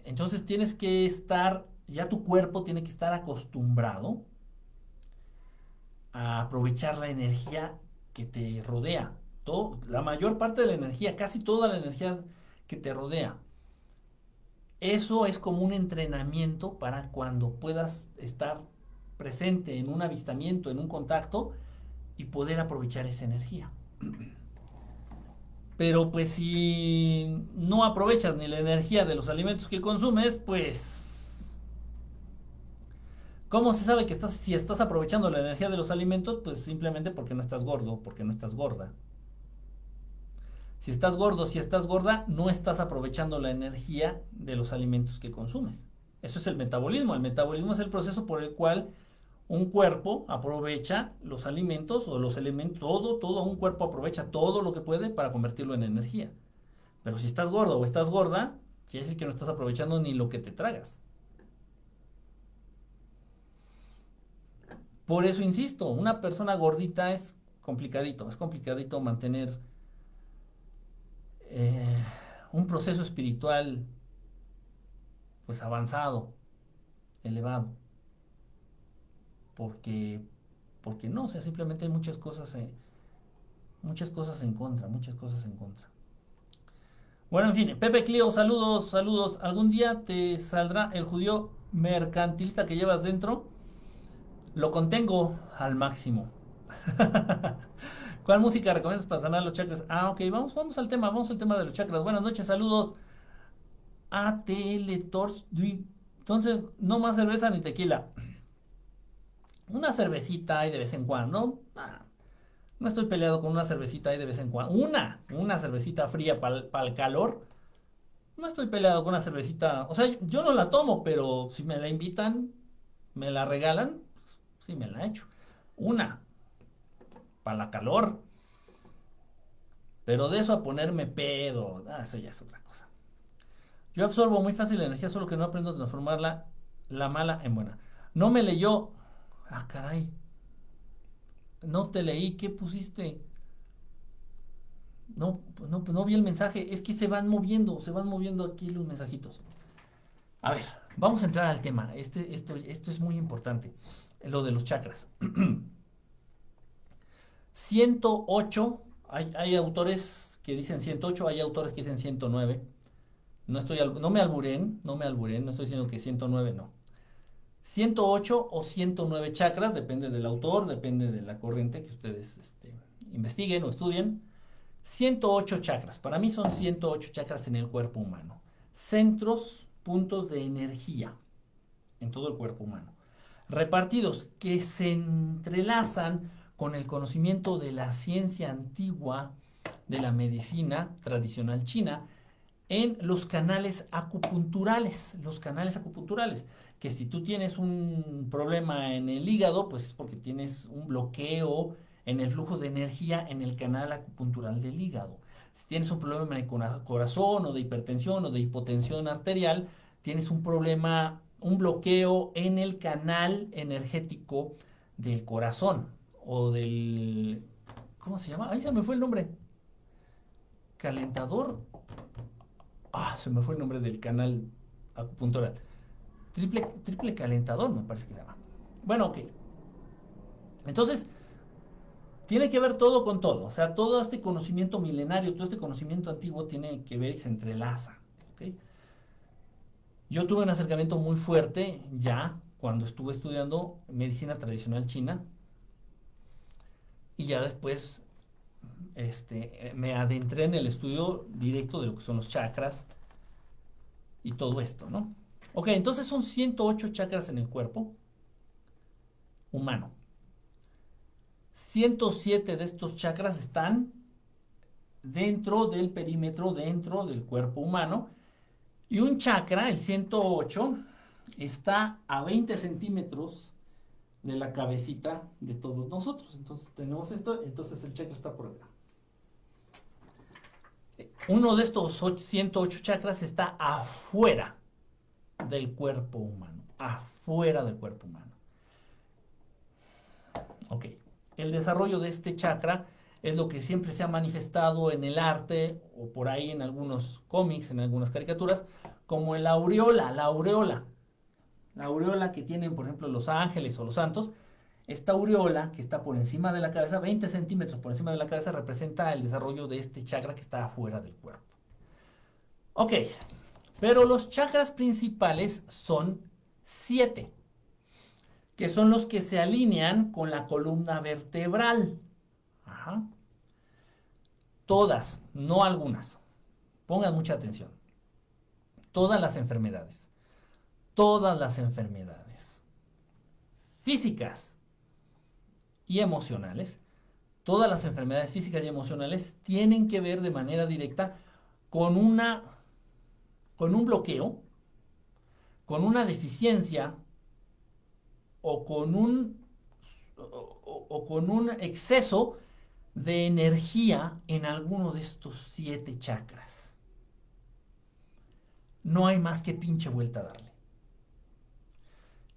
entonces tienes que estar, ya tu cuerpo tiene que estar acostumbrado a aprovechar la energía que te rodea. Todo, la mayor parte de la energía, casi toda la energía que te rodea. Eso es como un entrenamiento para cuando puedas estar presente en un avistamiento, en un contacto y poder aprovechar esa energía. Pero pues si no aprovechas ni la energía de los alimentos que consumes, pues ¿cómo se sabe que estás si estás aprovechando la energía de los alimentos? Pues simplemente porque no estás gordo, porque no estás gorda. Si estás gordo, si estás gorda, no estás aprovechando la energía de los alimentos que consumes. Eso es el metabolismo. El metabolismo es el proceso por el cual un cuerpo aprovecha los alimentos o los elementos, todo, todo un cuerpo aprovecha todo lo que puede para convertirlo en energía. Pero si estás gordo o estás gorda, quiere decir que no estás aprovechando ni lo que te tragas. Por eso insisto, una persona gordita es complicadito, es complicadito mantener eh, un proceso espiritual pues avanzado, elevado. Porque, porque no, o sea, simplemente hay muchas cosas, muchas cosas en contra, muchas cosas en contra. Bueno, en fin, Pepe Clio, saludos, saludos. ¿Algún día te saldrá el judío mercantilista que llevas dentro? Lo contengo al máximo. ¿Cuál música recomiendas para sanar los chakras? Ah, ok, vamos, vamos al tema, vamos al tema de los chakras. Buenas noches, saludos. ATL Tors. Entonces, no más cerveza ni tequila. Una cervecita ahí de vez en cuando. Ah, no estoy peleado con una cervecita ahí de vez en cuando. Una, una cervecita fría para el calor. No estoy peleado con una cervecita. O sea, yo no la tomo, pero si me la invitan, me la regalan, pues, sí me la echo. Una, para la calor. Pero de eso a ponerme pedo, ah, eso ya es otra cosa. Yo absorbo muy fácil la energía, solo que no aprendo a transformarla, la mala en buena. No me leyó. Ah, caray. No te leí, ¿qué pusiste? No, no, no vi el mensaje. Es que se van moviendo, se van moviendo aquí los mensajitos. A ver, vamos a entrar al tema. Este, esto, esto es muy importante. Lo de los chakras. 108, hay, hay, autores que dicen 108, hay autores que dicen 109. No, estoy, no me alburen, no me alburen, no estoy diciendo que 109 no. 108 o 109 chakras, depende del autor, depende de la corriente que ustedes este, investiguen o estudien. 108 chakras, para mí son 108 chakras en el cuerpo humano. Centros, puntos de energía en todo el cuerpo humano. Repartidos que se entrelazan con el conocimiento de la ciencia antigua de la medicina tradicional china en los canales acupunturales, los canales acupunturales que si tú tienes un problema en el hígado, pues es porque tienes un bloqueo en el flujo de energía en el canal acupuntural del hígado. Si tienes un problema en el corazón o de hipertensión o de hipotensión arterial, tienes un problema, un bloqueo en el canal energético del corazón o del... ¿Cómo se llama? Ahí se me fue el nombre. Calentador. Ah, se me fue el nombre del canal acupuntural. Triple, triple calentador, me parece que se llama. Bueno, ok. Entonces, tiene que ver todo con todo. O sea, todo este conocimiento milenario, todo este conocimiento antiguo tiene que ver y se entrelaza. Yo tuve un acercamiento muy fuerte ya cuando estuve estudiando medicina tradicional china. Y ya después este, me adentré en el estudio directo de lo que son los chakras y todo esto, ¿no? Ok, entonces son 108 chakras en el cuerpo humano. 107 de estos chakras están dentro del perímetro, dentro del cuerpo humano. Y un chakra, el 108, está a 20 centímetros de la cabecita de todos nosotros. Entonces tenemos esto, entonces el chakra está por acá. Uno de estos 108 chakras está afuera del cuerpo humano, afuera del cuerpo humano. Ok, el desarrollo de este chakra es lo que siempre se ha manifestado en el arte o por ahí en algunos cómics, en algunas caricaturas, como el aureola, la aureola. La aureola que tienen, por ejemplo, los ángeles o los santos, esta aureola que está por encima de la cabeza, 20 centímetros por encima de la cabeza, representa el desarrollo de este chakra que está afuera del cuerpo. Ok, pero los chakras principales son siete, que son los que se alinean con la columna vertebral. Todas, no algunas. Pongan mucha atención. Todas las enfermedades. Todas las enfermedades físicas y emocionales. Todas las enfermedades físicas y emocionales tienen que ver de manera directa con una con un bloqueo, con una deficiencia o con un, o, con un exceso de energía en alguno de estos siete chakras. No hay más que pinche vuelta a darle.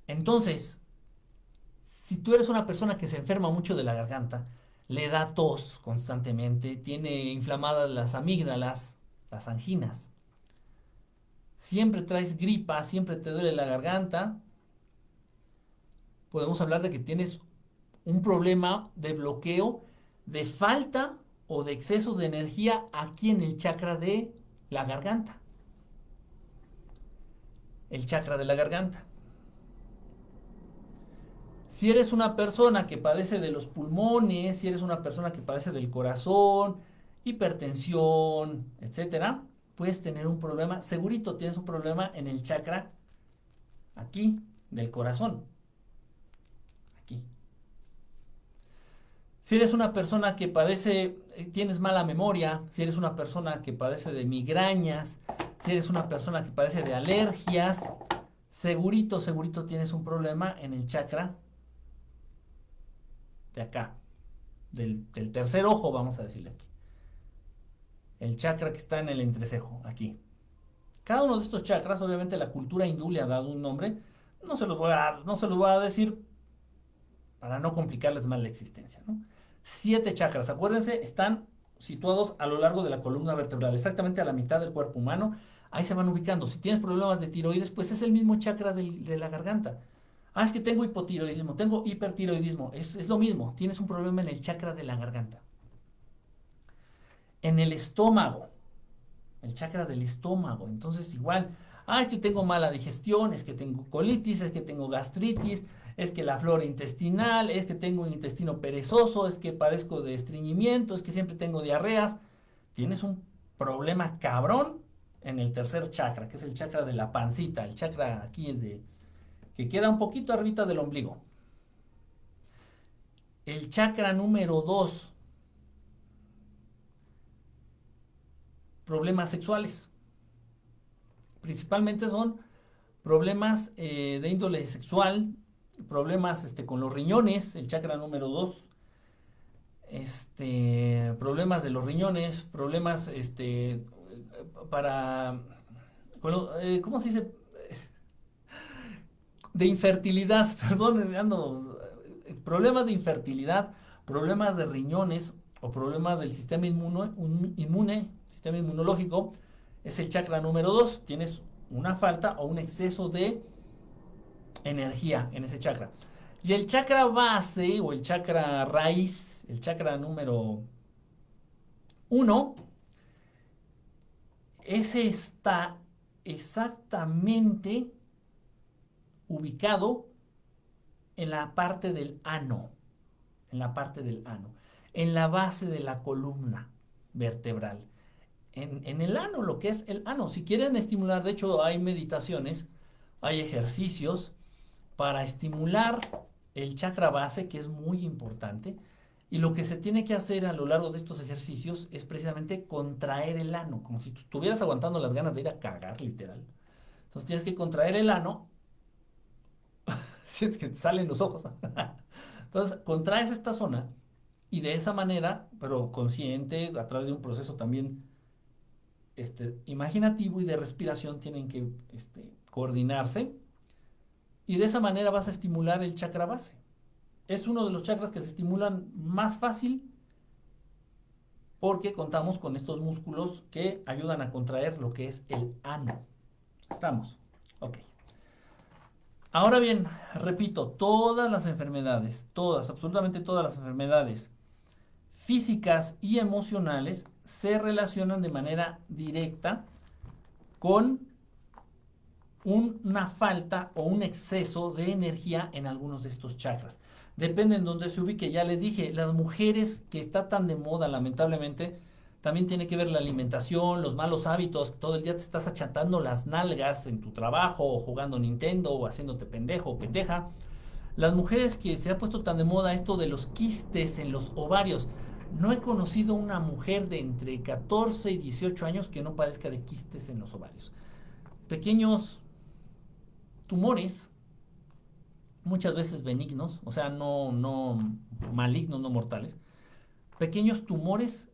Entonces, si tú eres una persona que se enferma mucho de la garganta, le da tos constantemente, tiene inflamadas las amígdalas, las anginas, siempre traes gripa, siempre te duele la garganta, podemos hablar de que tienes un problema de bloqueo, de falta o de exceso de energía aquí en el chakra de la garganta. El chakra de la garganta. Si eres una persona que padece de los pulmones, si eres una persona que padece del corazón, hipertensión, etcétera, puedes tener un problema, segurito tienes un problema en el chakra aquí del corazón. Aquí. Si eres una persona que padece, eh, tienes mala memoria, si eres una persona que padece de migrañas, si eres una persona que padece de alergias, segurito, segurito tienes un problema en el chakra de acá, del, del tercer ojo, vamos a decirle aquí. El chakra que está en el entrecejo, aquí. Cada uno de estos chakras, obviamente la cultura hindú le ha dado un nombre, no se los voy a, no se los voy a decir para no complicarles más la existencia. Siete chakras, acuérdense, están situados a lo largo de la columna vertebral, exactamente a la mitad del cuerpo humano. Ahí se van ubicando. Si tienes problemas de tiroides, pues es el mismo chakra de la garganta. Ah, es que tengo hipotiroidismo, tengo hipertiroidismo. Es, es lo mismo. Tienes un problema en el chakra de la garganta. En el estómago. El chakra del estómago. Entonces, igual. Ah, es que tengo mala digestión, es que tengo colitis, es que tengo gastritis, es que la flora intestinal, es que tengo un intestino perezoso, es que padezco de estreñimiento, es que siempre tengo diarreas. Tienes un problema cabrón en el tercer chakra, que es el chakra de la pancita, el chakra aquí de, que queda un poquito arriba del ombligo. El chakra número 2, problemas sexuales. Principalmente son problemas eh, de índole sexual, problemas este, con los riñones, el chakra número 2, este, problemas de los riñones, problemas este, para, eh, ¿cómo se dice? De infertilidad, perdón, ando, problemas de infertilidad, problemas de riñones o problemas del sistema inmuno, inmune, sistema inmunológico, es el chakra número 2, tienes una falta o un exceso de energía en ese chakra. Y el chakra base o el chakra raíz, el chakra número uno, ese está exactamente ubicado en la parte del ano, en la parte del ano, en la base de la columna vertebral. En, el ano, lo que es el ano. Si quieren estimular, de hecho hay meditaciones, hay ejercicios para estimular el chakra base, que es muy importante. Y lo que se tiene que hacer a lo largo de estos ejercicios es precisamente contraer el ano, como si estuvieras aguantando las ganas de ir a cagar, literal. Entonces tienes que contraer el ano. Sientes que te salen los ojos. Entonces contraes esta zona y de esa manera, pero consciente, a través de un proceso también este, imaginativo y de respiración, tienen que este, coordinarse y de esa manera vas a estimular el chakra base. Es uno de los chakras que se estimulan más fácil porque contamos con estos músculos que ayudan a contraer lo que es el ano. ¿Estamos? Ok. Ahora bien, repito, todas las enfermedades, todas, absolutamente todas las enfermedades físicas y emocionales se relacionan de manera directa con una falta o un exceso de energía en algunos de estos chakras. Depende en dónde se ubique. Ya les dije, las mujeres que está tan de moda, lamentablemente, también tiene que ver la alimentación, los malos hábitos, todo el día te estás achatando las nalgas en tu trabajo, o jugando Nintendo, o haciéndote pendejo o pendeja. Las mujeres que se ha puesto tan de moda esto de los quistes en los ovarios. No he conocido una mujer de entre 14 y 18 años que no padezca de quistes en los ovarios. Pequeños tumores, muchas veces benignos, o sea, no, no malignos, no mortales, pequeños tumores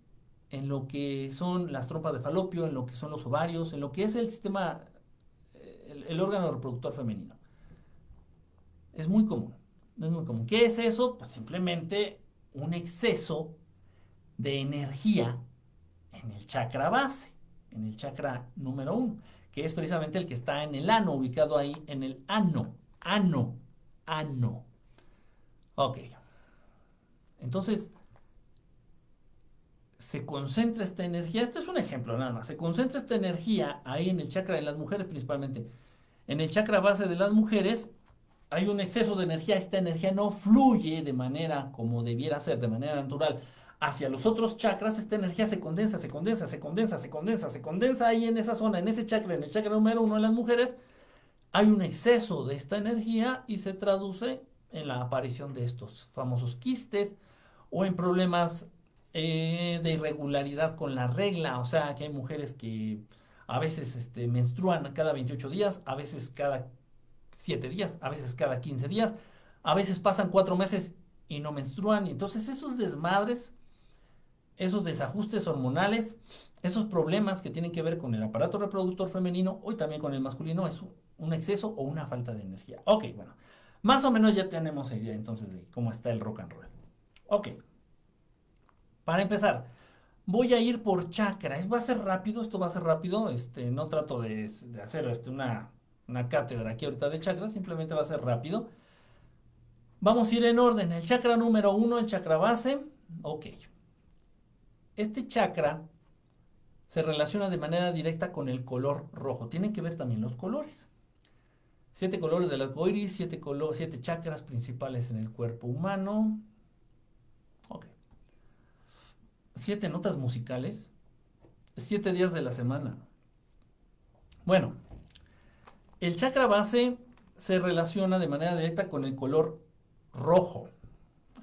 en lo que son las trompas de falopio, en lo que son los ovarios, en lo que es el sistema, el, el órgano reproductor femenino. Es muy común, es muy común. ¿Qué es eso? Pues simplemente un exceso de energía en el chakra base, en el chakra número uno que es precisamente el que está en el ano, ubicado ahí en el ano, ano, ano. Ok. Entonces, se concentra esta energía, este es un ejemplo nada más, se concentra esta energía ahí en el chakra de las mujeres principalmente. En el chakra base de las mujeres hay un exceso de energía, esta energía no fluye de manera como debiera ser, de manera natural hacia los otros chakras, esta energía se condensa, se condensa, se condensa, se condensa, se condensa ahí en esa zona, en ese chakra, en el chakra número uno en las mujeres, hay un exceso de esta energía y se traduce en la aparición de estos famosos quistes o en problemas eh, de irregularidad con la regla, o sea, que hay mujeres que a veces este, menstruan cada 28 días, a veces cada 7 días, a veces cada 15 días, a veces pasan 4 meses y no menstruan, y entonces esos desmadres esos desajustes hormonales esos problemas que tienen que ver con el aparato reproductor femenino y también con el masculino es un exceso o una falta de energía. Ok, bueno, más o menos ya tenemos idea entonces de cómo está el rock and roll. Ok, para empezar, voy a ir por chakra. Va a ser rápido, esto va a ser rápido. Este, no trato de, hacer este, una, una cátedra aquí ahorita de chakras, simplemente va a ser rápido. Vamos a ir en orden. El chakra número uno, el chakra base. Ok. Este chakra se relaciona de manera directa con el color rojo. Tienen que ver también los colores. Siete colores del arco iris, siete, siete chakras principales en el cuerpo humano. Ok. Siete notas musicales. Siete días de la semana. Bueno, el chakra base se relaciona de manera directa con el color rojo.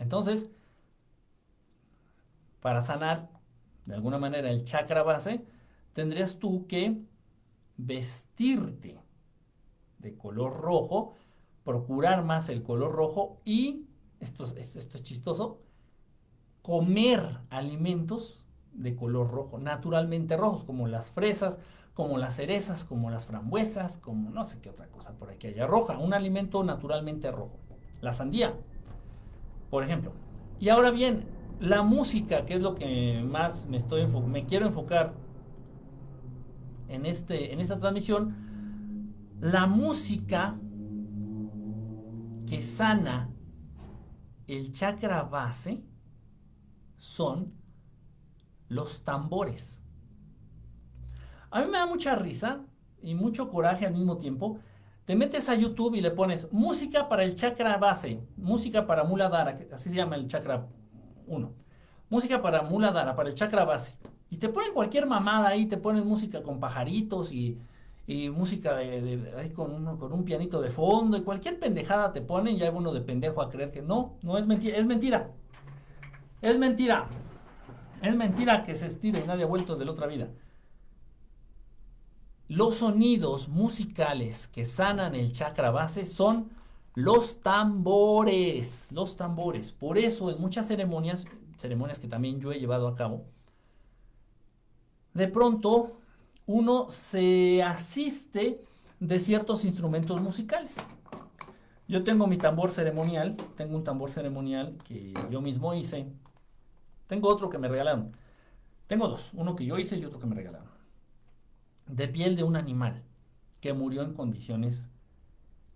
Entonces, para sanar de alguna manera el chakra base, tendrías tú que vestirte de color rojo, procurar más el color rojo y, esto es, esto es chistoso, comer alimentos de color rojo, naturalmente rojos, como las fresas, como las cerezas, como las frambuesas, como no sé qué otra cosa por aquí haya roja, un alimento naturalmente rojo. La sandía, por ejemplo. Y ahora bien, la música, que es lo que más me estoy me quiero enfocar en este en esta transmisión, la música que sana el chakra base son los tambores. A mí me da mucha risa y mucho coraje al mismo tiempo. Te metes a YouTube y le pones música para el chakra base, música para Muladhara, así se llama el chakra uno. Música para Muladhara, para el chakra base. Y te ponen cualquier mamada ahí, te ponen música con pajaritos y, música de, con, con, un pianito de fondo y cualquier pendejada te ponen, ya hay uno de pendejo a creer que no, no es mentira, es mentira. Es mentira. Es mentira que se estire y nadie ha vuelto de la otra vida. Los sonidos musicales que sanan el chakra base son los tambores, los tambores. Por eso en muchas ceremonias, ceremonias que también yo he llevado a cabo, de pronto uno se asiste de ciertos instrumentos musicales. Yo tengo mi tambor ceremonial, tengo un tambor ceremonial que yo mismo hice. Tengo otro que me regalaron. Tengo dos, uno que yo hice y otro que me regalaron. De piel de un animal que murió en condiciones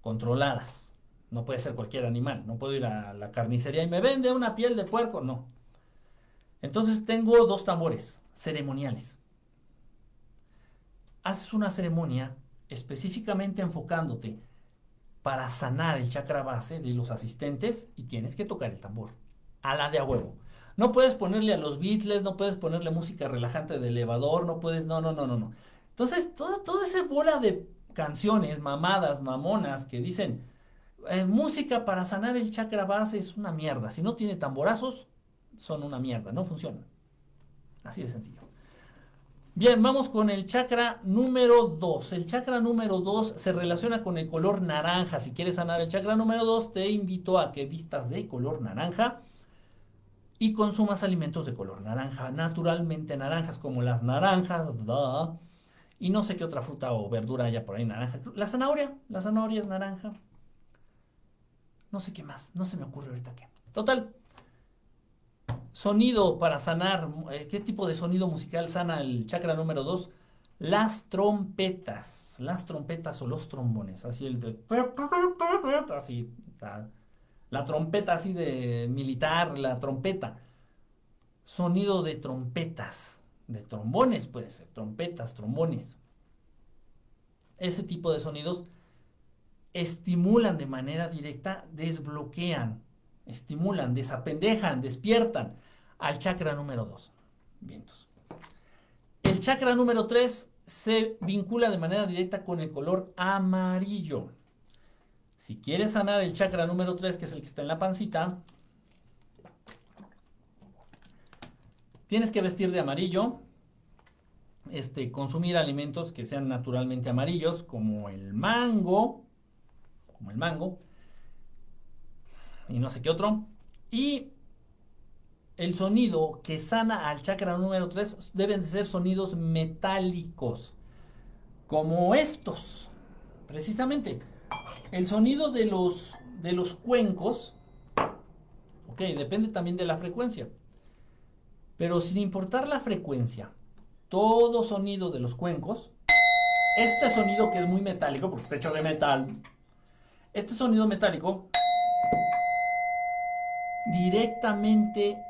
controladas. No puede ser cualquier animal. No puedo ir a la carnicería y me vende una piel de puerco. No. Entonces tengo dos tambores ceremoniales. Haces una ceremonia específicamente enfocándote para sanar el chakra base de los asistentes y tienes que tocar el tambor. A la de a huevo. No puedes ponerle a los Beatles, no puedes ponerle música relajante de elevador, no puedes, no, no, no, no, no. Entonces, toda, toda esa bola de canciones, mamadas, mamonas que dicen, eh, música para sanar el chakra base es una mierda. Si no tiene tamborazos, son una mierda, no funcionan. Así de sencillo. Bien, vamos con el chakra número 2. El chakra número 2 se relaciona con el color naranja. Si quieres sanar el chakra número 2, te invito a que vistas de color naranja y consumas alimentos de color naranja. Naturalmente naranjas como las naranjas, y no sé qué otra fruta o verdura haya por ahí naranja. La zanahoria, la zanahoria es naranja. No sé qué más, no se me ocurre ahorita qué. Total. Sonido para sanar. Eh, ¿Qué tipo de sonido musical sana el chakra número 2? Las trompetas. Las trompetas o los trombones. Así el de. Así. La trompeta así de militar, la trompeta. Sonido de trompetas. De trombones puede ser. Trompetas, trombones. Ese tipo de sonidos estimulan de manera directa, desbloquean, estimulan, desapendejan, despiertan al chakra número 2. Vientos. El chakra número 3 se vincula de manera directa con el color amarillo. Si quieres sanar el chakra número 3, que es el que está en la pancita, tienes que vestir de amarillo, este, consumir alimentos que sean naturalmente amarillos, como el mango, como el mango, y no sé qué otro. Y el sonido que sana al chakra número 3 deben de ser sonidos metálicos, como estos, precisamente. El sonido de los, de los cuencos, ok, depende también de la frecuencia, pero sin importar la frecuencia, todo sonido de los cuencos, este sonido que es muy metálico, porque está hecho de metal, este sonido metálico directamente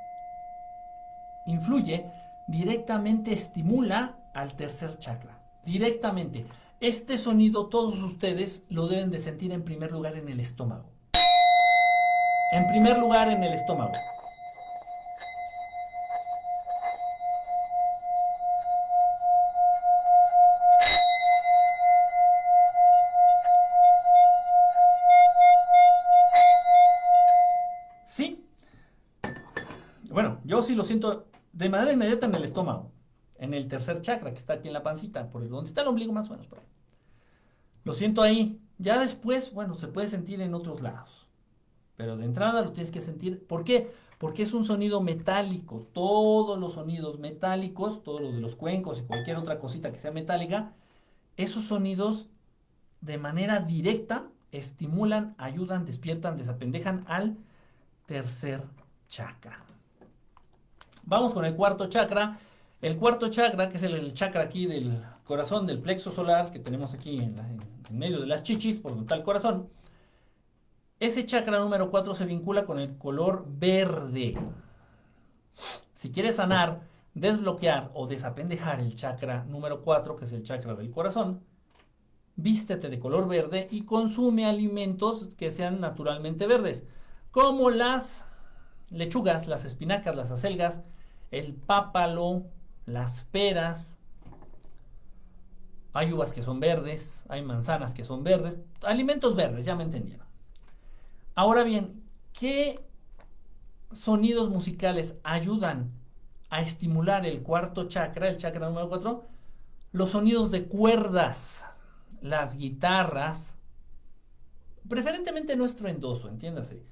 influye, directamente estimula al tercer chakra. Directamente. Este sonido todos ustedes lo deben de sentir en primer lugar en el estómago. En primer lugar en el estómago. Lo siento de manera inmediata en el estómago, en el tercer chakra que está aquí en la pancita, por donde está el ombligo más o menos por ahí. Lo siento ahí. Ya después, bueno, se puede sentir en otros lados. Pero de entrada lo tienes que sentir. ¿Por qué? Porque es un sonido metálico. Todos los sonidos metálicos, todos los de los cuencos y cualquier otra cosita que sea metálica, esos sonidos de manera directa estimulan, ayudan, despiertan, desapendejan al tercer chakra. Vamos con el cuarto chakra. El cuarto chakra, que es el, chakra aquí del corazón, del plexo solar, que tenemos aquí en, medio de las chichis, por donde está el corazón. Ese chakra número 4 se vincula con el color verde. Si quieres sanar, desbloquear o desapendejar el chakra número 4, que es el chakra del corazón, vístete de color verde y consume alimentos que sean naturalmente verdes, como las lechugas, las espinacas, las acelgas, el pápalo, las peras. Hay uvas que son verdes, hay manzanas que son verdes, alimentos verdes, ya me entendieron. Ahora bien, ¿qué sonidos musicales ayudan a estimular el cuarto chakra, el chakra número 4? Los sonidos de cuerdas, las guitarras, preferentemente nuestro endoso, entiéndase.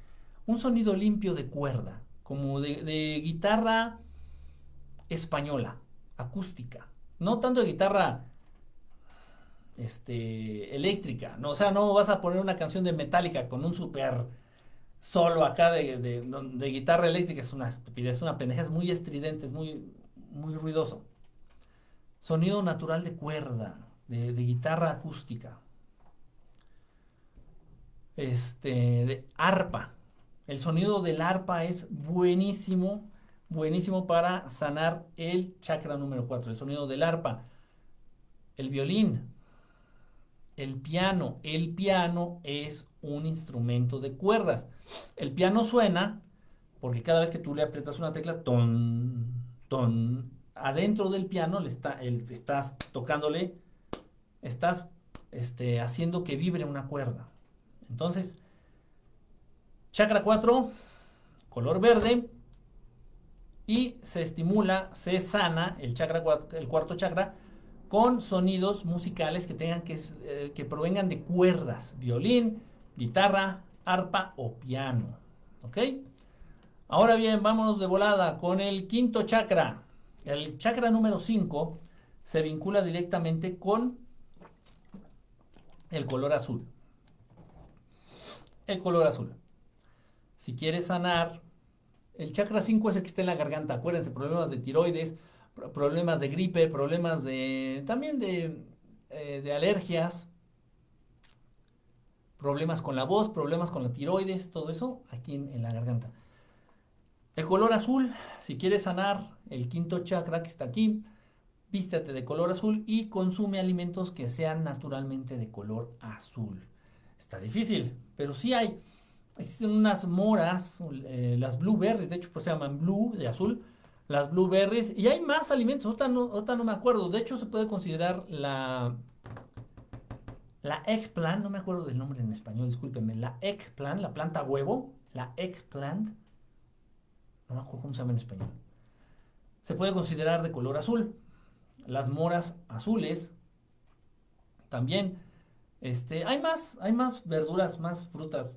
Un sonido limpio de cuerda, como de, de guitarra española, acústica. No tanto de guitarra este, eléctrica. No, o sea, no vas a poner una canción de Metallica con un super solo acá de, de, guitarra eléctrica. Es una estupidez, una pendeja, es muy estridente, es muy, muy ruidoso. Sonido natural de cuerda, de, de guitarra acústica. Este, de arpa. El sonido del arpa es buenísimo buenísimo para sanar el chakra número 4, el sonido del arpa, el violín, el piano. El piano es un instrumento de cuerdas. El piano suena porque cada vez que tú le aprietas una tecla, ton, ton, adentro del piano le está, el, estás tocándole, estás este, haciendo que vibre una cuerda. Entonces, chakra 4, color verde, y se estimula, se sana el, chakra, el cuarto chakra con sonidos musicales que tengan que, eh, que provengan de cuerdas, violín, guitarra, arpa o piano. ¿Ok? Ahora bien, vámonos de volada con el quinto chakra. El chakra número 5 se vincula directamente con el color azul. El color azul. Si quieres sanar el chakra 5 es el que está en la garganta. Acuérdense, problemas de tiroides, problemas de gripe, problemas de también de, eh, de alergias, problemas con la voz, problemas con la tiroides, todo eso aquí en, la garganta. El color azul, si quieres sanar el quinto chakra que está aquí, vístate de color azul y consume alimentos que sean naturalmente de color azul. Está difícil, pero sí hay. Existen unas moras, eh, las blueberries, de hecho pues se llaman blue, de azul, las blueberries, y hay más alimentos, ahorita no, no me acuerdo, de hecho se puede considerar la, la eggplant, no me acuerdo del nombre en español, discúlpenme, la eggplant, la planta huevo, la eggplant, no me acuerdo cómo se llama en español, se puede considerar de color azul. Las moras azules también. Este, hay más, hay más verduras, más frutas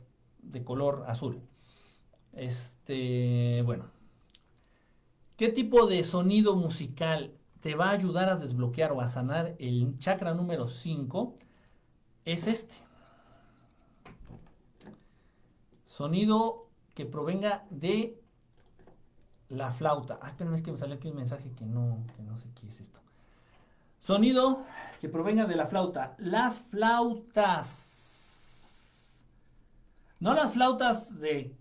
de color azul. Este, bueno. ¿Qué tipo de sonido musical te va a ayudar a desbloquear o a sanar el chakra número 5? Es este. Sonido que provenga de la flauta. Ay, espérame, es que me salió aquí un mensaje que no, que no sé qué es esto. Sonido que provenga de la flauta. Las flautas. No las flautas de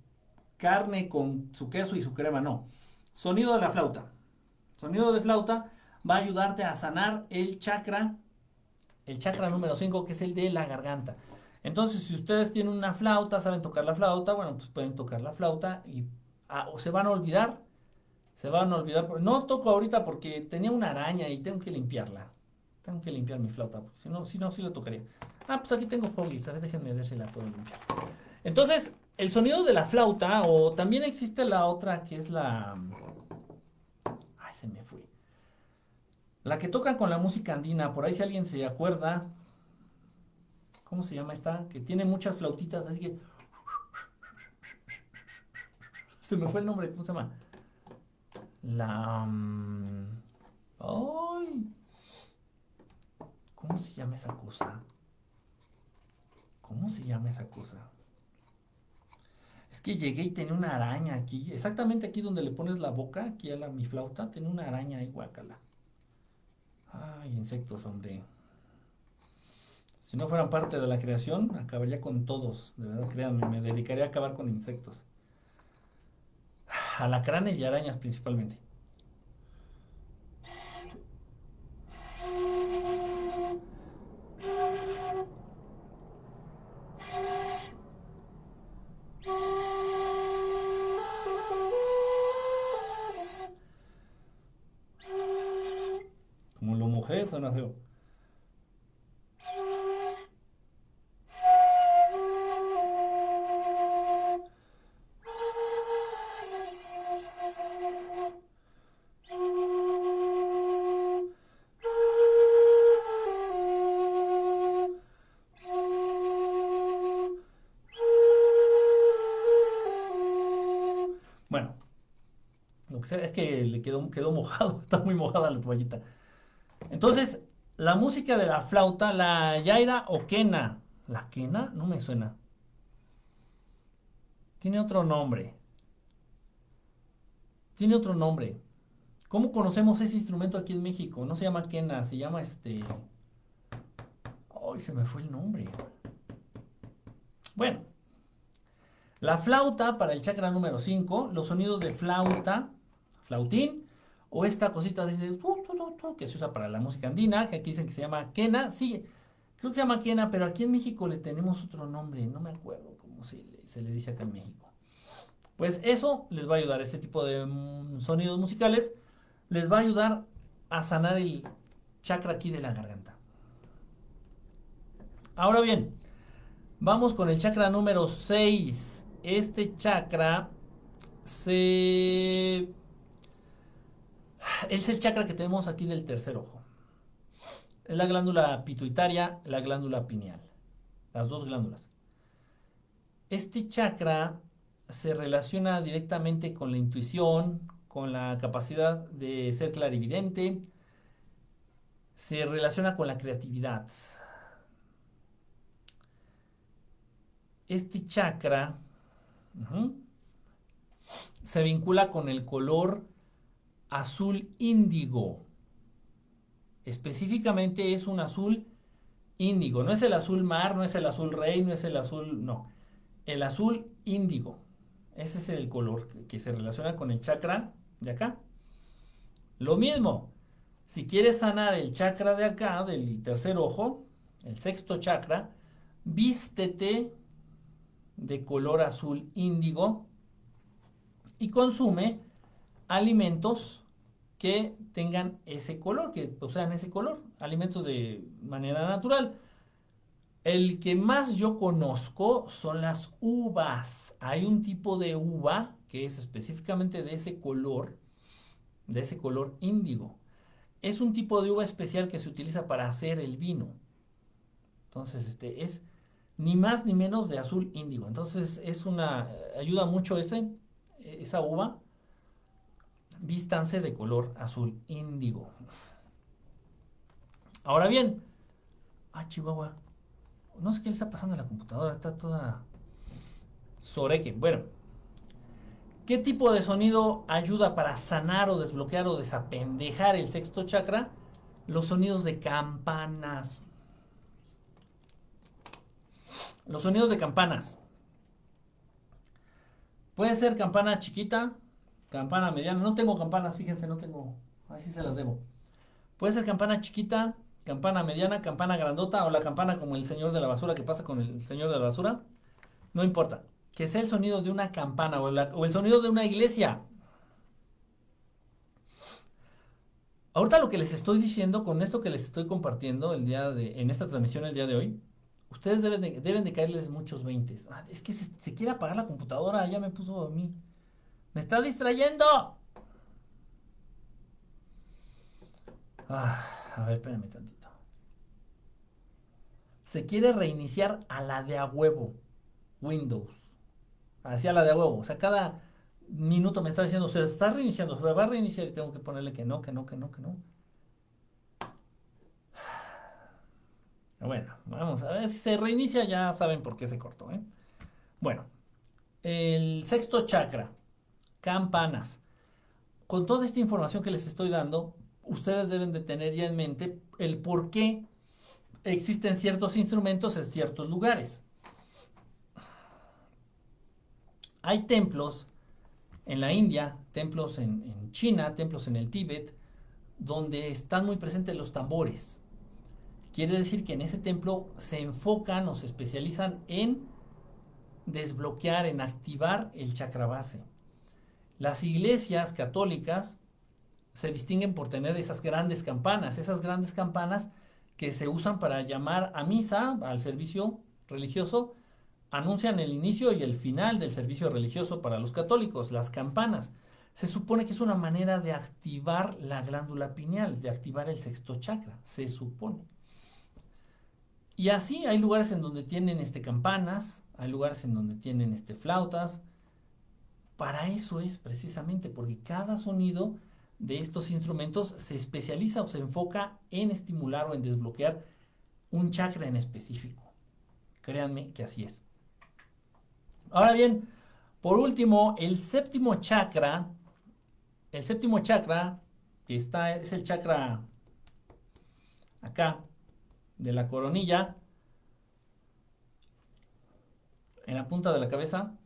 carne con su queso y su crema, no. Sonido de la flauta. Sonido de flauta va a ayudarte a sanar el chakra, el chakra número 5, que es el de la garganta. Entonces, si ustedes tienen una flauta, saben tocar la flauta, bueno, pues pueden tocar la flauta y ah, o se van a olvidar se van a olvidar. No toco ahorita porque tenía una araña y tengo que limpiarla. Tengo que limpiar mi flauta. Si no, si no, sí la tocaría. Ah, pues aquí tengo foggies. A ver, déjenme ver si la puedo limpiar. Entonces, el sonido de la flauta, o también existe la otra que es la. Ay, se me fue. La que tocan con la música andina. Por ahí, si alguien se acuerda. ¿Cómo se llama esta? Que tiene muchas flautitas, así que. Se me fue el nombre, ¿cómo se llama? La... Mm, ¡Ay! ¿Cómo se llama esa cosa? ¿Cómo se llama esa cosa? Es que llegué y tenía una araña aquí. Exactamente aquí donde le pones la boca, aquí a la, mi flauta, tiene una araña ahí, guacala. Ay, insectos, hombre. Si no fueran parte de la creación, acabaría con todos. De verdad, créanme, me dedicaría a acabar con insectos alacranes y arañas principalmente. Como lo suena feo. es que le quedó, quedó mojado, está muy mojada la toallita. Entonces, la música de la flauta, la yaira o quena. ¿La quena? No me suena. Tiene otro nombre. Tiene otro nombre. ¿Cómo conocemos ese instrumento aquí en México? No se llama quena, se llama este... Ay, se me fue el nombre. Bueno, la flauta para el chakra número 5, los sonidos de flauta flautín, o esta cosita dice, que se usa para la música andina, que aquí dicen que se llama quena, sí, creo que se llama quena, pero aquí en México le tenemos otro nombre, no me acuerdo cómo se le, dice acá en México. Pues eso les va a ayudar, este tipo de mm, sonidos musicales les va a ayudar a sanar el chakra aquí de la garganta. Ahora bien, vamos con el chakra número 6. Este chakra se es el chakra que tenemos aquí del tercer ojo. Es la glándula pituitaria, la glándula pineal. Las dos glándulas. Este chakra se relaciona directamente con la intuición, con la capacidad de ser clarividente, se relaciona con la creatividad. Este chakra se vincula con el color azul índigo. Específicamente es un azul índigo. No es el azul mar, no es el azul rey, no es el azul, no. El azul índigo. Ese es el color que, se relaciona con el chakra de acá. Lo mismo, si quieres sanar el chakra de acá, del tercer ojo, el sexto chakra, vístete de color azul índigo y consume alimentos que tengan ese color, que posean ese color, alimentos de manera natural. El que más yo conozco son las uvas. Hay un tipo de uva que es específicamente de ese color, de ese color índigo. Es un tipo de uva especial que se utiliza para hacer el vino. Entonces, este es ni más ni menos de azul índigo. Entonces, es una ayuda mucho ese esa uva vístanse de color azul índigo. Ahora bien, ah, Chihuahua, no sé qué le está pasando a la computadora, está toda soreque. Bueno, ¿qué tipo de sonido ayuda para sanar o desbloquear o desapendejar el sexto chakra? Los sonidos de campanas. Los sonidos de campanas. Puede ser campana chiquita, campana mediana. No tengo campanas, fíjense, no tengo. A ver si se las debo. Puede ser campana chiquita, campana mediana, campana grandota o la campana como el señor de la basura que pasa con el señor de la basura. No importa. Que sea el sonido de una campana o, el sonido de una iglesia. Ahorita lo que les estoy diciendo, con esto que les estoy compartiendo el día de, en esta transmisión el día de hoy, ustedes deben de, deben de caerles muchos 20. Ah, es que se, quiere apagar la computadora, ya me puso a mí. ¡Me está distrayendo! Ah, a ver, espérame tantito. Se quiere reiniciar a la de a huevo. Windows. Hacia la de a huevo. O sea, cada minuto me está diciendo, se está reiniciando, se va a reiniciar y tengo que ponerle que no, que no, que no, que no. Bueno, vamos a ver si se reinicia, ya saben por qué se cortó. ¿eh? Bueno, el sexto chakra, campanas. Con toda esta información que les estoy dando, ustedes deben de tener ya en mente el por qué existen ciertos instrumentos en ciertos lugares. Hay templos en la India, templos en, China, templos en el Tíbet, donde están muy presentes los tambores. Quiere decir que en ese templo se enfocan o se especializan en desbloquear, en activar el chakra base. Las iglesias católicas se distinguen por tener esas grandes campanas, esas grandes campanas que se usan para llamar a misa, al servicio religioso, anuncian el inicio y el final del servicio religioso para los católicos, las campanas. Se supone que es una manera de activar la glándula pineal, de activar el sexto chakra, se supone. Y así hay lugares en donde tienen este, campanas, hay lugares en donde tienen este, flautas. Para eso es precisamente, porque cada sonido de estos instrumentos se especializa o se enfoca en estimular o en desbloquear un chakra en específico. Créanme que así es. Ahora bien, por último, el séptimo chakra, el séptimo chakra, que está, es el chakra acá, de la coronilla, en la punta de la cabeza,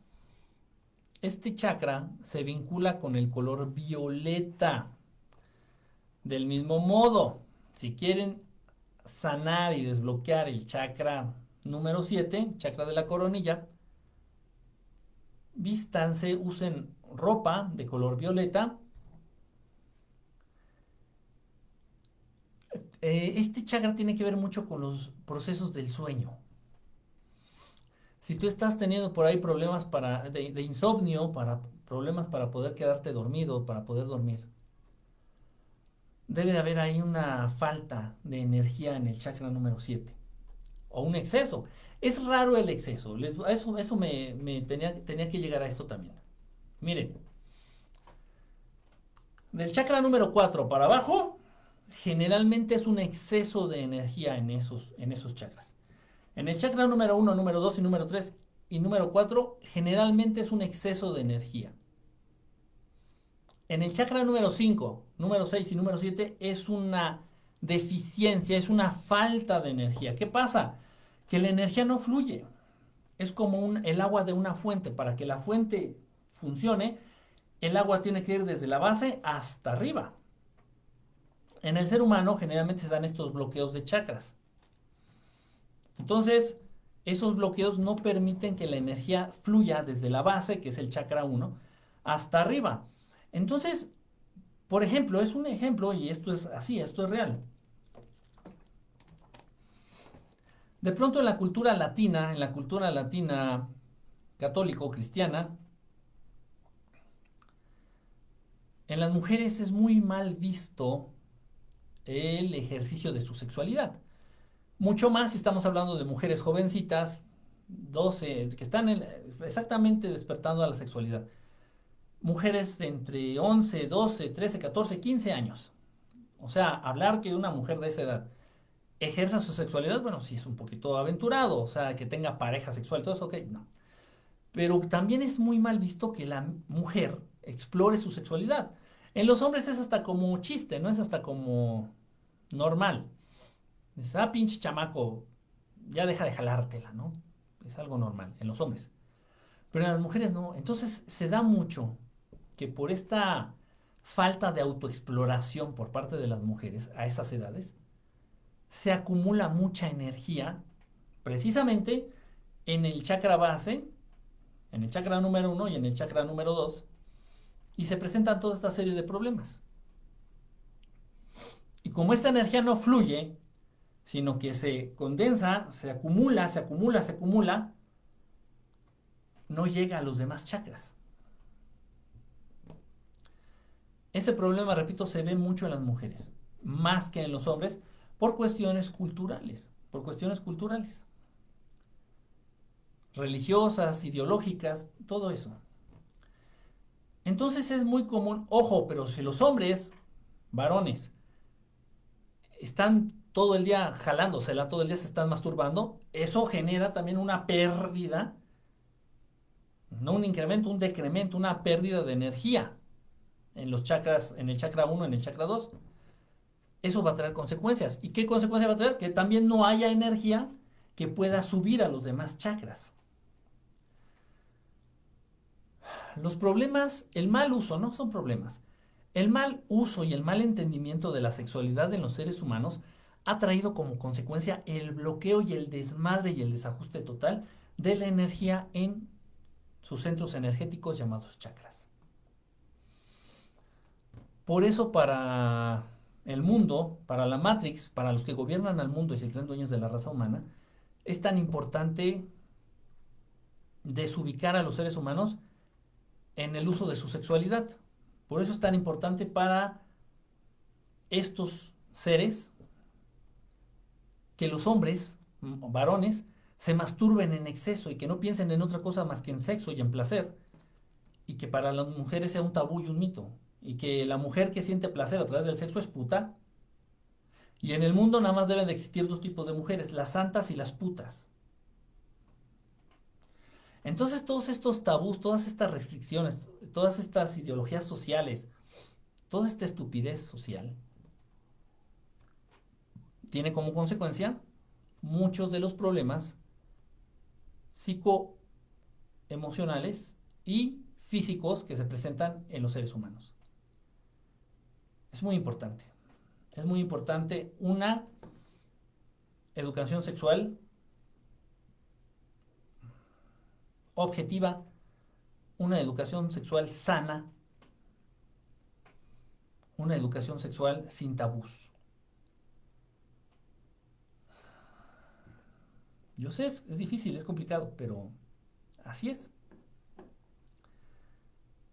este chakra se vincula con el color violeta. Del mismo modo, si quieren sanar y desbloquear el chakra número 7, chakra de la coronilla, vístanse, usen ropa de color violeta. Eh, este chakra tiene que ver mucho con los procesos del sueño. Si tú estás teniendo por ahí problemas para, de, insomnio, para, problemas para poder quedarte dormido, para poder dormir, debe de haber ahí una falta de energía en el chakra número 7 o un exceso. Es raro el exceso. eso eso me, tenía, tenía que llegar a esto también. Miren. Del chakra número 4 para abajo, generalmente es un exceso de energía en esos, en esos chakras. En el chakra número 1, número 2 y número 3 y número 4, generalmente es un exceso de energía. En el chakra número 5, número 6 y número 7 es una deficiencia, es una falta de energía. ¿Qué pasa? que la energía no fluye. Es como el agua de una fuente. Para que la fuente funcione, el agua tiene que ir desde la base hasta arriba. En el ser humano generalmente se dan estos bloqueos de chakras. Entonces, esos bloqueos no permiten que la energía fluya desde la base, que es el chakra 1, hasta arriba. Entonces, por ejemplo, es un ejemplo, y esto es así, esto es real. De pronto en la cultura latina, en la cultura latina católico-cristiana, en las mujeres es muy mal visto el ejercicio de su sexualidad. Mucho más si estamos hablando de mujeres jovencitas, 12, que están exactamente despertando a la sexualidad. mujeres de entre 11, 12, 13, 14, 15 años. O sea, hablar que una mujer de esa edad ejerza su sexualidad, bueno, sí es un poquito aventurado, o sea, que tenga pareja sexual, todo eso, ok, no. Pero también es muy mal visto que la mujer explore su sexualidad. En los hombres es hasta como chiste, no es hasta como normal. Dices, ah, pinche chamaco, ya deja de jalártela, ¿no? Es algo normal en los hombres. Pero en las mujeres no. Entonces se da mucho que por esta falta de autoexploración por parte de las mujeres a esas edades, se acumula mucha energía precisamente en el chakra base, en el chakra número uno y en el chakra número dos, y se presentan toda esta serie de problemas. Y como esta energía no fluye, sino que se condensa, se acumula, se acumula, se acumula, no llega a los demás chakras. Ese problema, repito, se ve mucho en las mujeres, más que en los hombres, por cuestiones culturales, por cuestiones culturales, religiosas, ideológicas, todo eso. Entonces es muy común, ojo, pero si los hombres, varones, están todo el día jalándosela, todo el día se están masturbando, eso genera también una pérdida, no un incremento, un decremento, una pérdida de energía en los chakras, en el chakra 1, en el chakra 2. Eso va a traer consecuencias. ¿Y qué consecuencia va a traer? Que también no haya energía que pueda subir a los demás chakras. Los problemas, el mal uso, no son problemas. El mal uso y el mal entendimiento de la sexualidad en los seres humanos ha traído como consecuencia el bloqueo y el desmadre y el desajuste total de la energía en sus centros energéticos llamados chakras. Por eso para el mundo, para la Matrix, para los que gobiernan al mundo y se creen dueños de la raza humana, es tan importante desubicar a los seres humanos en el uso de su sexualidad. Por eso es tan importante para estos seres que los hombres, varones, se masturben en exceso y que no piensen en otra cosa más que en sexo y en placer. Y que para las mujeres sea un tabú y un mito. Y que la mujer que siente placer a través del sexo es puta. Y en el mundo nada más deben de existir dos tipos de mujeres, las santas y las putas. Entonces todos estos tabús, todas estas restricciones, todas estas ideologías sociales, toda esta estupidez social, tiene como consecuencia muchos de los problemas psicoemocionales y físicos que se presentan en los seres humanos. Es muy importante. Es muy importante una educación sexual objetiva, una educación sexual sana, una educación sexual sin tabús. Yo sé, es, difícil, es complicado, pero así es.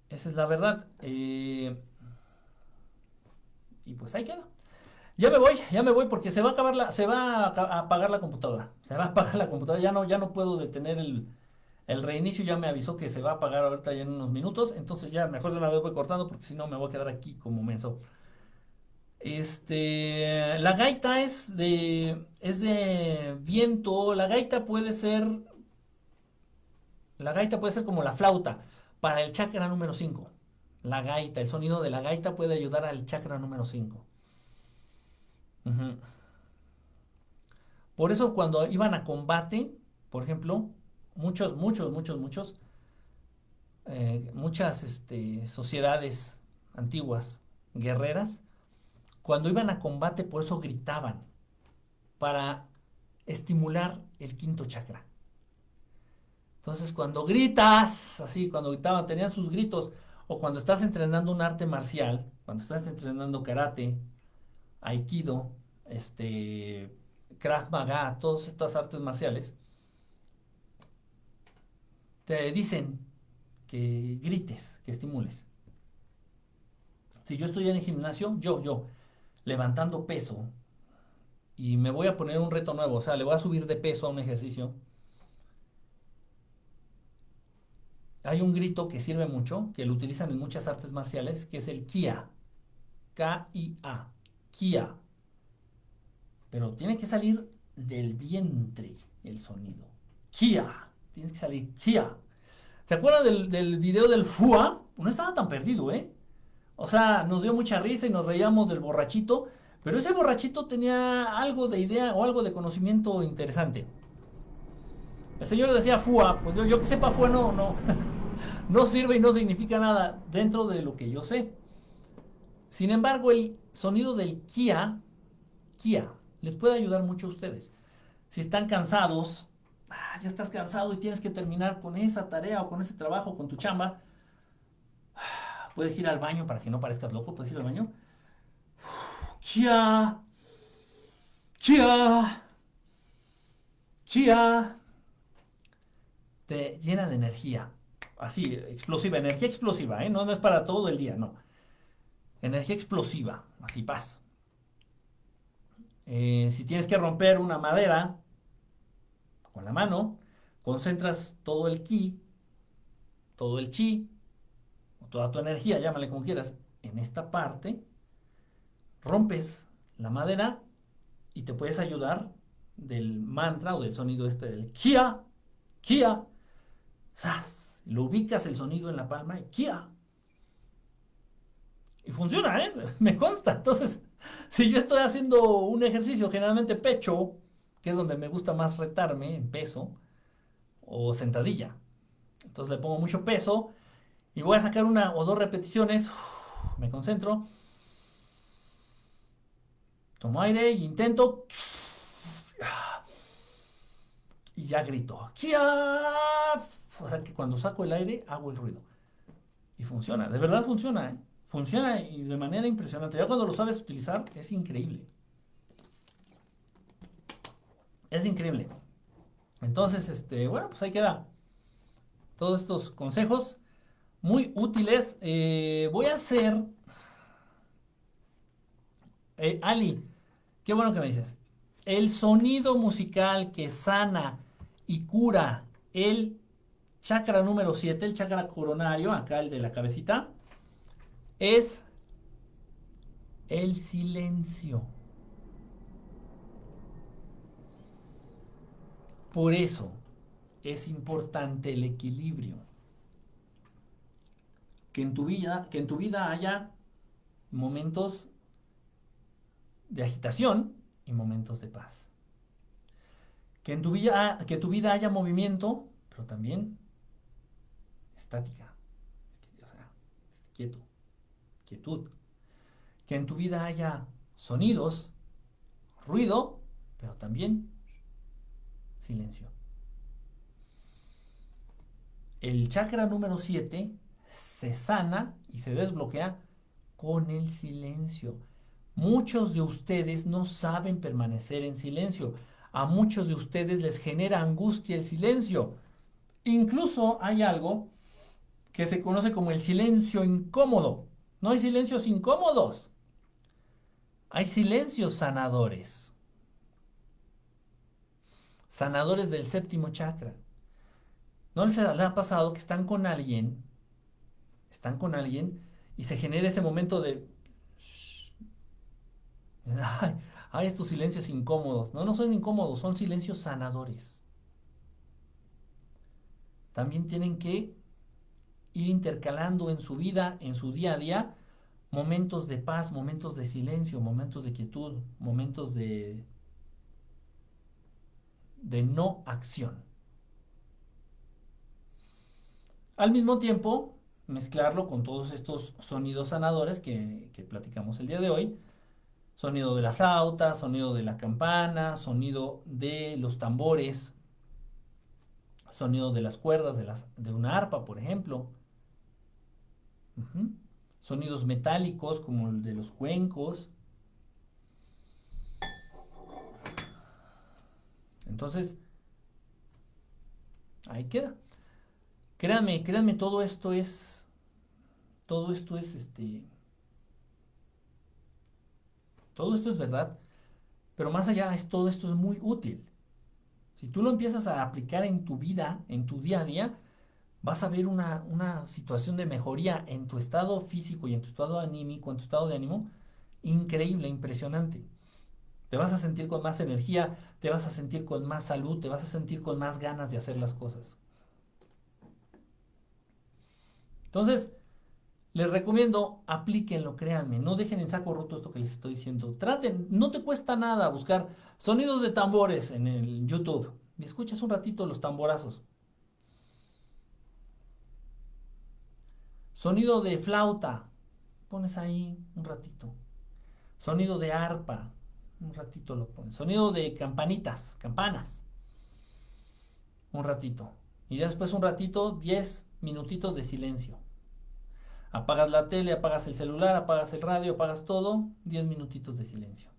Esa es la verdad. Eh, y pues ahí queda. Ya me voy, ya me voy porque se va a acabar la, se va a apagar la computadora. Se va a apagar la computadora. Ya no, ya no puedo detener el, el reinicio ya me avisó que se va a apagar ahorita ya en unos minutos. Entonces ya mejor de una vez voy cortando porque si no me voy a quedar aquí como menso. Este, la gaita es de, es de viento. La gaita puede ser, la gaita puede ser como la flauta para el chakra número 5. La gaita, el sonido de la gaita puede ayudar al chakra número 5. Por eso cuando iban a combate, por ejemplo, muchos, muchos, muchos, muchos, eh, muchas este, sociedades antiguas, guerreras, cuando iban a combate por eso gritaban, para estimular el quinto chakra. Entonces cuando gritas, así, cuando gritaban, tenían sus gritos, o cuando estás entrenando un arte marcial, cuando estás entrenando karate, aikido, este, krav maga, todas estas artes marciales, te dicen que grites, que estimules. Si yo estoy en el gimnasio, yo, yo, levantando peso, y me voy a poner un reto nuevo, o sea, le voy a subir de peso a un ejercicio, hay un grito que sirve mucho, que lo utilizan en muchas artes marciales, que es el Kia. K-I-A. Kia. Pero tiene que salir del vientre el sonido. Kia. Tienes que salir Kia. ¿Se acuerdan del, del video del FUA? No estaba tan perdido, ¿eh? O sea, nos dio mucha risa y nos reíamos del borrachito, pero ese borrachito tenía algo de idea o algo de conocimiento interesante. El señor decía FUA, pues yo, que sepa FUA no, no, no sirve y no significa nada dentro de lo que yo sé. Sin embargo, el sonido del Kia, Kia, les puede ayudar mucho a ustedes. Si están cansados, ah, ya estás cansado y tienes que terminar con esa tarea o con ese trabajo, con tu chamba, puedes ir al baño para que no parezcas loco, puedes ir al baño. Kia, Kia, Kia, te llena de energía. Así, explosiva, energía explosiva, ¿eh? no, es para todo el día, no. Energía explosiva, así paz. Eh, si tienes que romper una madera con la mano, concentras todo el ki, todo el chi, toda tu energía, llámale como quieras, en esta parte, rompes la madera y te puedes ayudar del mantra o del sonido este del kia, kia, ¡Sas! Lo ubicas el sonido en la palma y ¡Kia! Y funciona, ¿eh? Me consta. Entonces, si yo estoy haciendo un ejercicio, generalmente pecho, que es donde me gusta más retarme en peso, o sentadilla. Entonces le pongo mucho peso y voy a sacar una o dos repeticiones. me concentro. Tomo aire y intento. Y ya grito. O sea que cuando saco el aire hago el ruido. Y funciona, de verdad funciona, ¿eh? Funciona y de manera impresionante. Ya cuando lo sabes utilizar es increíble. Es increíble. Entonces, este, bueno, pues ahí queda. Todos estos consejos muy útiles. Eh, voy a hacer... Eh, Ali, qué bueno que me dices. El sonido musical que sana y cura el chakra número 7, el chakra coronario, acá el de la cabecita, es el silencio. Por eso es importante el equilibrio. Que en tu vida, que en tu vida haya momentos de agitación y momentos de paz. Que en tu vida, que tu vida haya movimiento, pero también estática. O sea, quieto, quietud. Que en tu vida haya sonidos, ruido, pero también silencio. El chakra número 7 se sana y se desbloquea con el silencio. Muchos de ustedes no saben permanecer en silencio. A muchos de ustedes les genera angustia el silencio. Incluso hay algo que se conoce como el silencio incómodo. No hay silencios incómodos. Hay silencios sanadores. Sanadores del séptimo chakra. ¿No les ha pasado que están con alguien? Están con alguien y se genera ese momento de... Ay, estos silencios incómodos. No, no son incómodos, son silencios sanadores. También tienen que ir intercalando en su vida, en su día a día, momentos de paz, momentos de silencio, momentos de quietud, momentos de, de no acción. Al mismo tiempo, mezclarlo con todos estos sonidos sanadores que, que platicamos el día de hoy. Sonido de la flauta, sonido de la campana, sonido de los tambores, sonido de las cuerdas de, las, de una arpa, por ejemplo, Sonidos metálicos como el de los cuencos. Entonces, ahí queda. Créanme, créanme, todo esto es, todo esto es este, todo esto es verdad, pero más allá es todo esto es muy útil. Si tú lo empiezas a aplicar en tu vida, en tu día a día, vas a ver una, una situación de mejoría en tu estado físico y en tu estado anímico, en tu estado de ánimo, increíble, impresionante. Te vas a sentir con más energía, te vas a sentir con más salud, te vas a sentir con más ganas de hacer las cosas. Entonces, les recomiendo, aplíquenlo, créanme, no dejen en saco roto esto que les estoy diciendo. Traten, no te cuesta nada buscar sonidos de tambores en el YouTube. Y escuchas un ratito los tamborazos. Sonido de flauta, pones ahí un ratito. Sonido de arpa, un ratito lo pones. Sonido de campanitas, campanas, un ratito. Y después un ratito, 10 minutitos de silencio. Apagas la tele, apagas el celular, apagas el radio, apagas todo, 10 minutitos de silencio.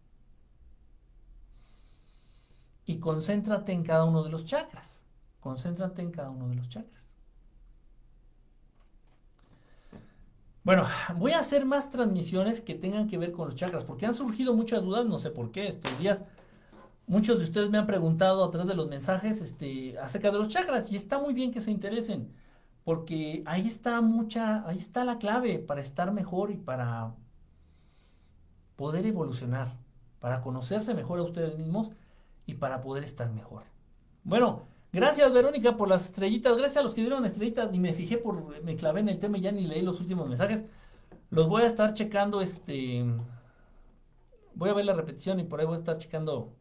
Y concéntrate en cada uno de los chakras. Concéntrate en cada uno de los chakras. Bueno, voy a hacer más transmisiones que tengan que ver con los chakras, porque han surgido muchas dudas, no sé por qué, estos días. Muchos de ustedes me han preguntado a través de los mensajes este, acerca de los chakras y está muy bien que se interesen, porque ahí está mucha, ahí está la clave para estar mejor y para poder evolucionar, para conocerse mejor a ustedes mismos y para poder estar mejor. Bueno, Gracias, Verónica, por las estrellitas. Gracias a los que dieron estrellitas. Ni me fijé por. Me clavé en el tema y ya ni leí los últimos mensajes. Los voy a estar checando. Este. Voy a ver la repetición y por ahí voy a estar checando.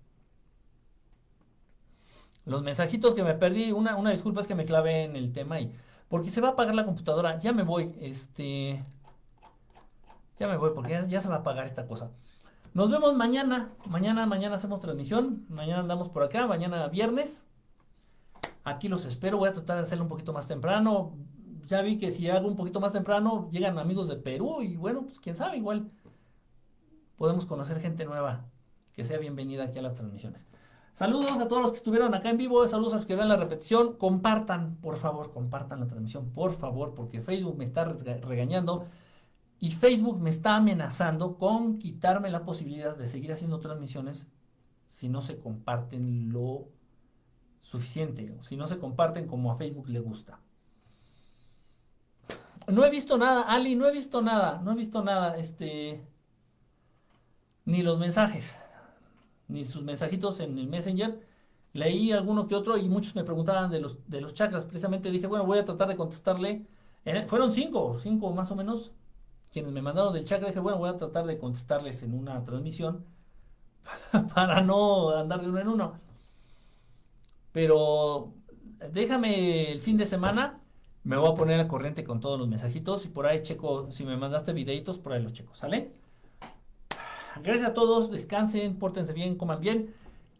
Los mensajitos que me perdí. Una, una disculpa es que me clavé en el tema y. Porque se va a apagar la computadora. Ya me voy. Este. Ya me voy porque ya, se va a apagar esta cosa. Nos vemos mañana. Mañana, mañana hacemos transmisión. Mañana andamos por acá. Mañana viernes. Aquí los espero, voy a tratar de hacerlo un poquito más temprano. Ya vi que si hago un poquito más temprano, llegan amigos de Perú y bueno, pues quién sabe, igual podemos conocer gente nueva que sea bienvenida aquí a las transmisiones. Saludos a todos los que estuvieron acá en vivo, saludos a los que vean la repetición. Compartan, por favor, compartan la transmisión, por favor, porque Facebook me está regañando y Facebook me está amenazando con quitarme la posibilidad de seguir haciendo transmisiones si no se comparten lo suficiente, si no se comparten como a Facebook le gusta. No he visto nada, Ali, no he visto nada, no he visto nada, este, ni los mensajes, ni sus mensajitos en el Messenger. Leí alguno que otro y muchos me preguntaban de los, de los chakras. Precisamente dije, bueno, voy a tratar de contestarle. fueron cinco, cinco más o menos, quienes me mandaron del chakra. Dije, bueno, voy a tratar de contestarles en una transmisión para no andar de uno en uno. Pero déjame el fin de semana, me voy a poner al corriente con todos los mensajitos y por ahí checo, si me mandaste videitos, por ahí los checo, ¿sale? Gracias a todos, descansen, pórtense bien, coman bien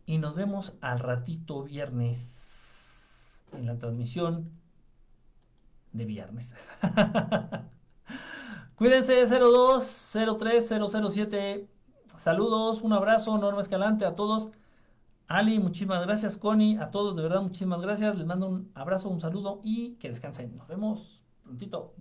y nos vemos al ratito viernes en la transmisión de viernes. Cuídense 02 03 007. Saludos, un abrazo, Norma Escalante a todos. Ali, muchísimas gracias. Connie, a todos, de verdad, muchísimas gracias. Les mando un abrazo, un saludo y que descansen. Nos vemos prontito.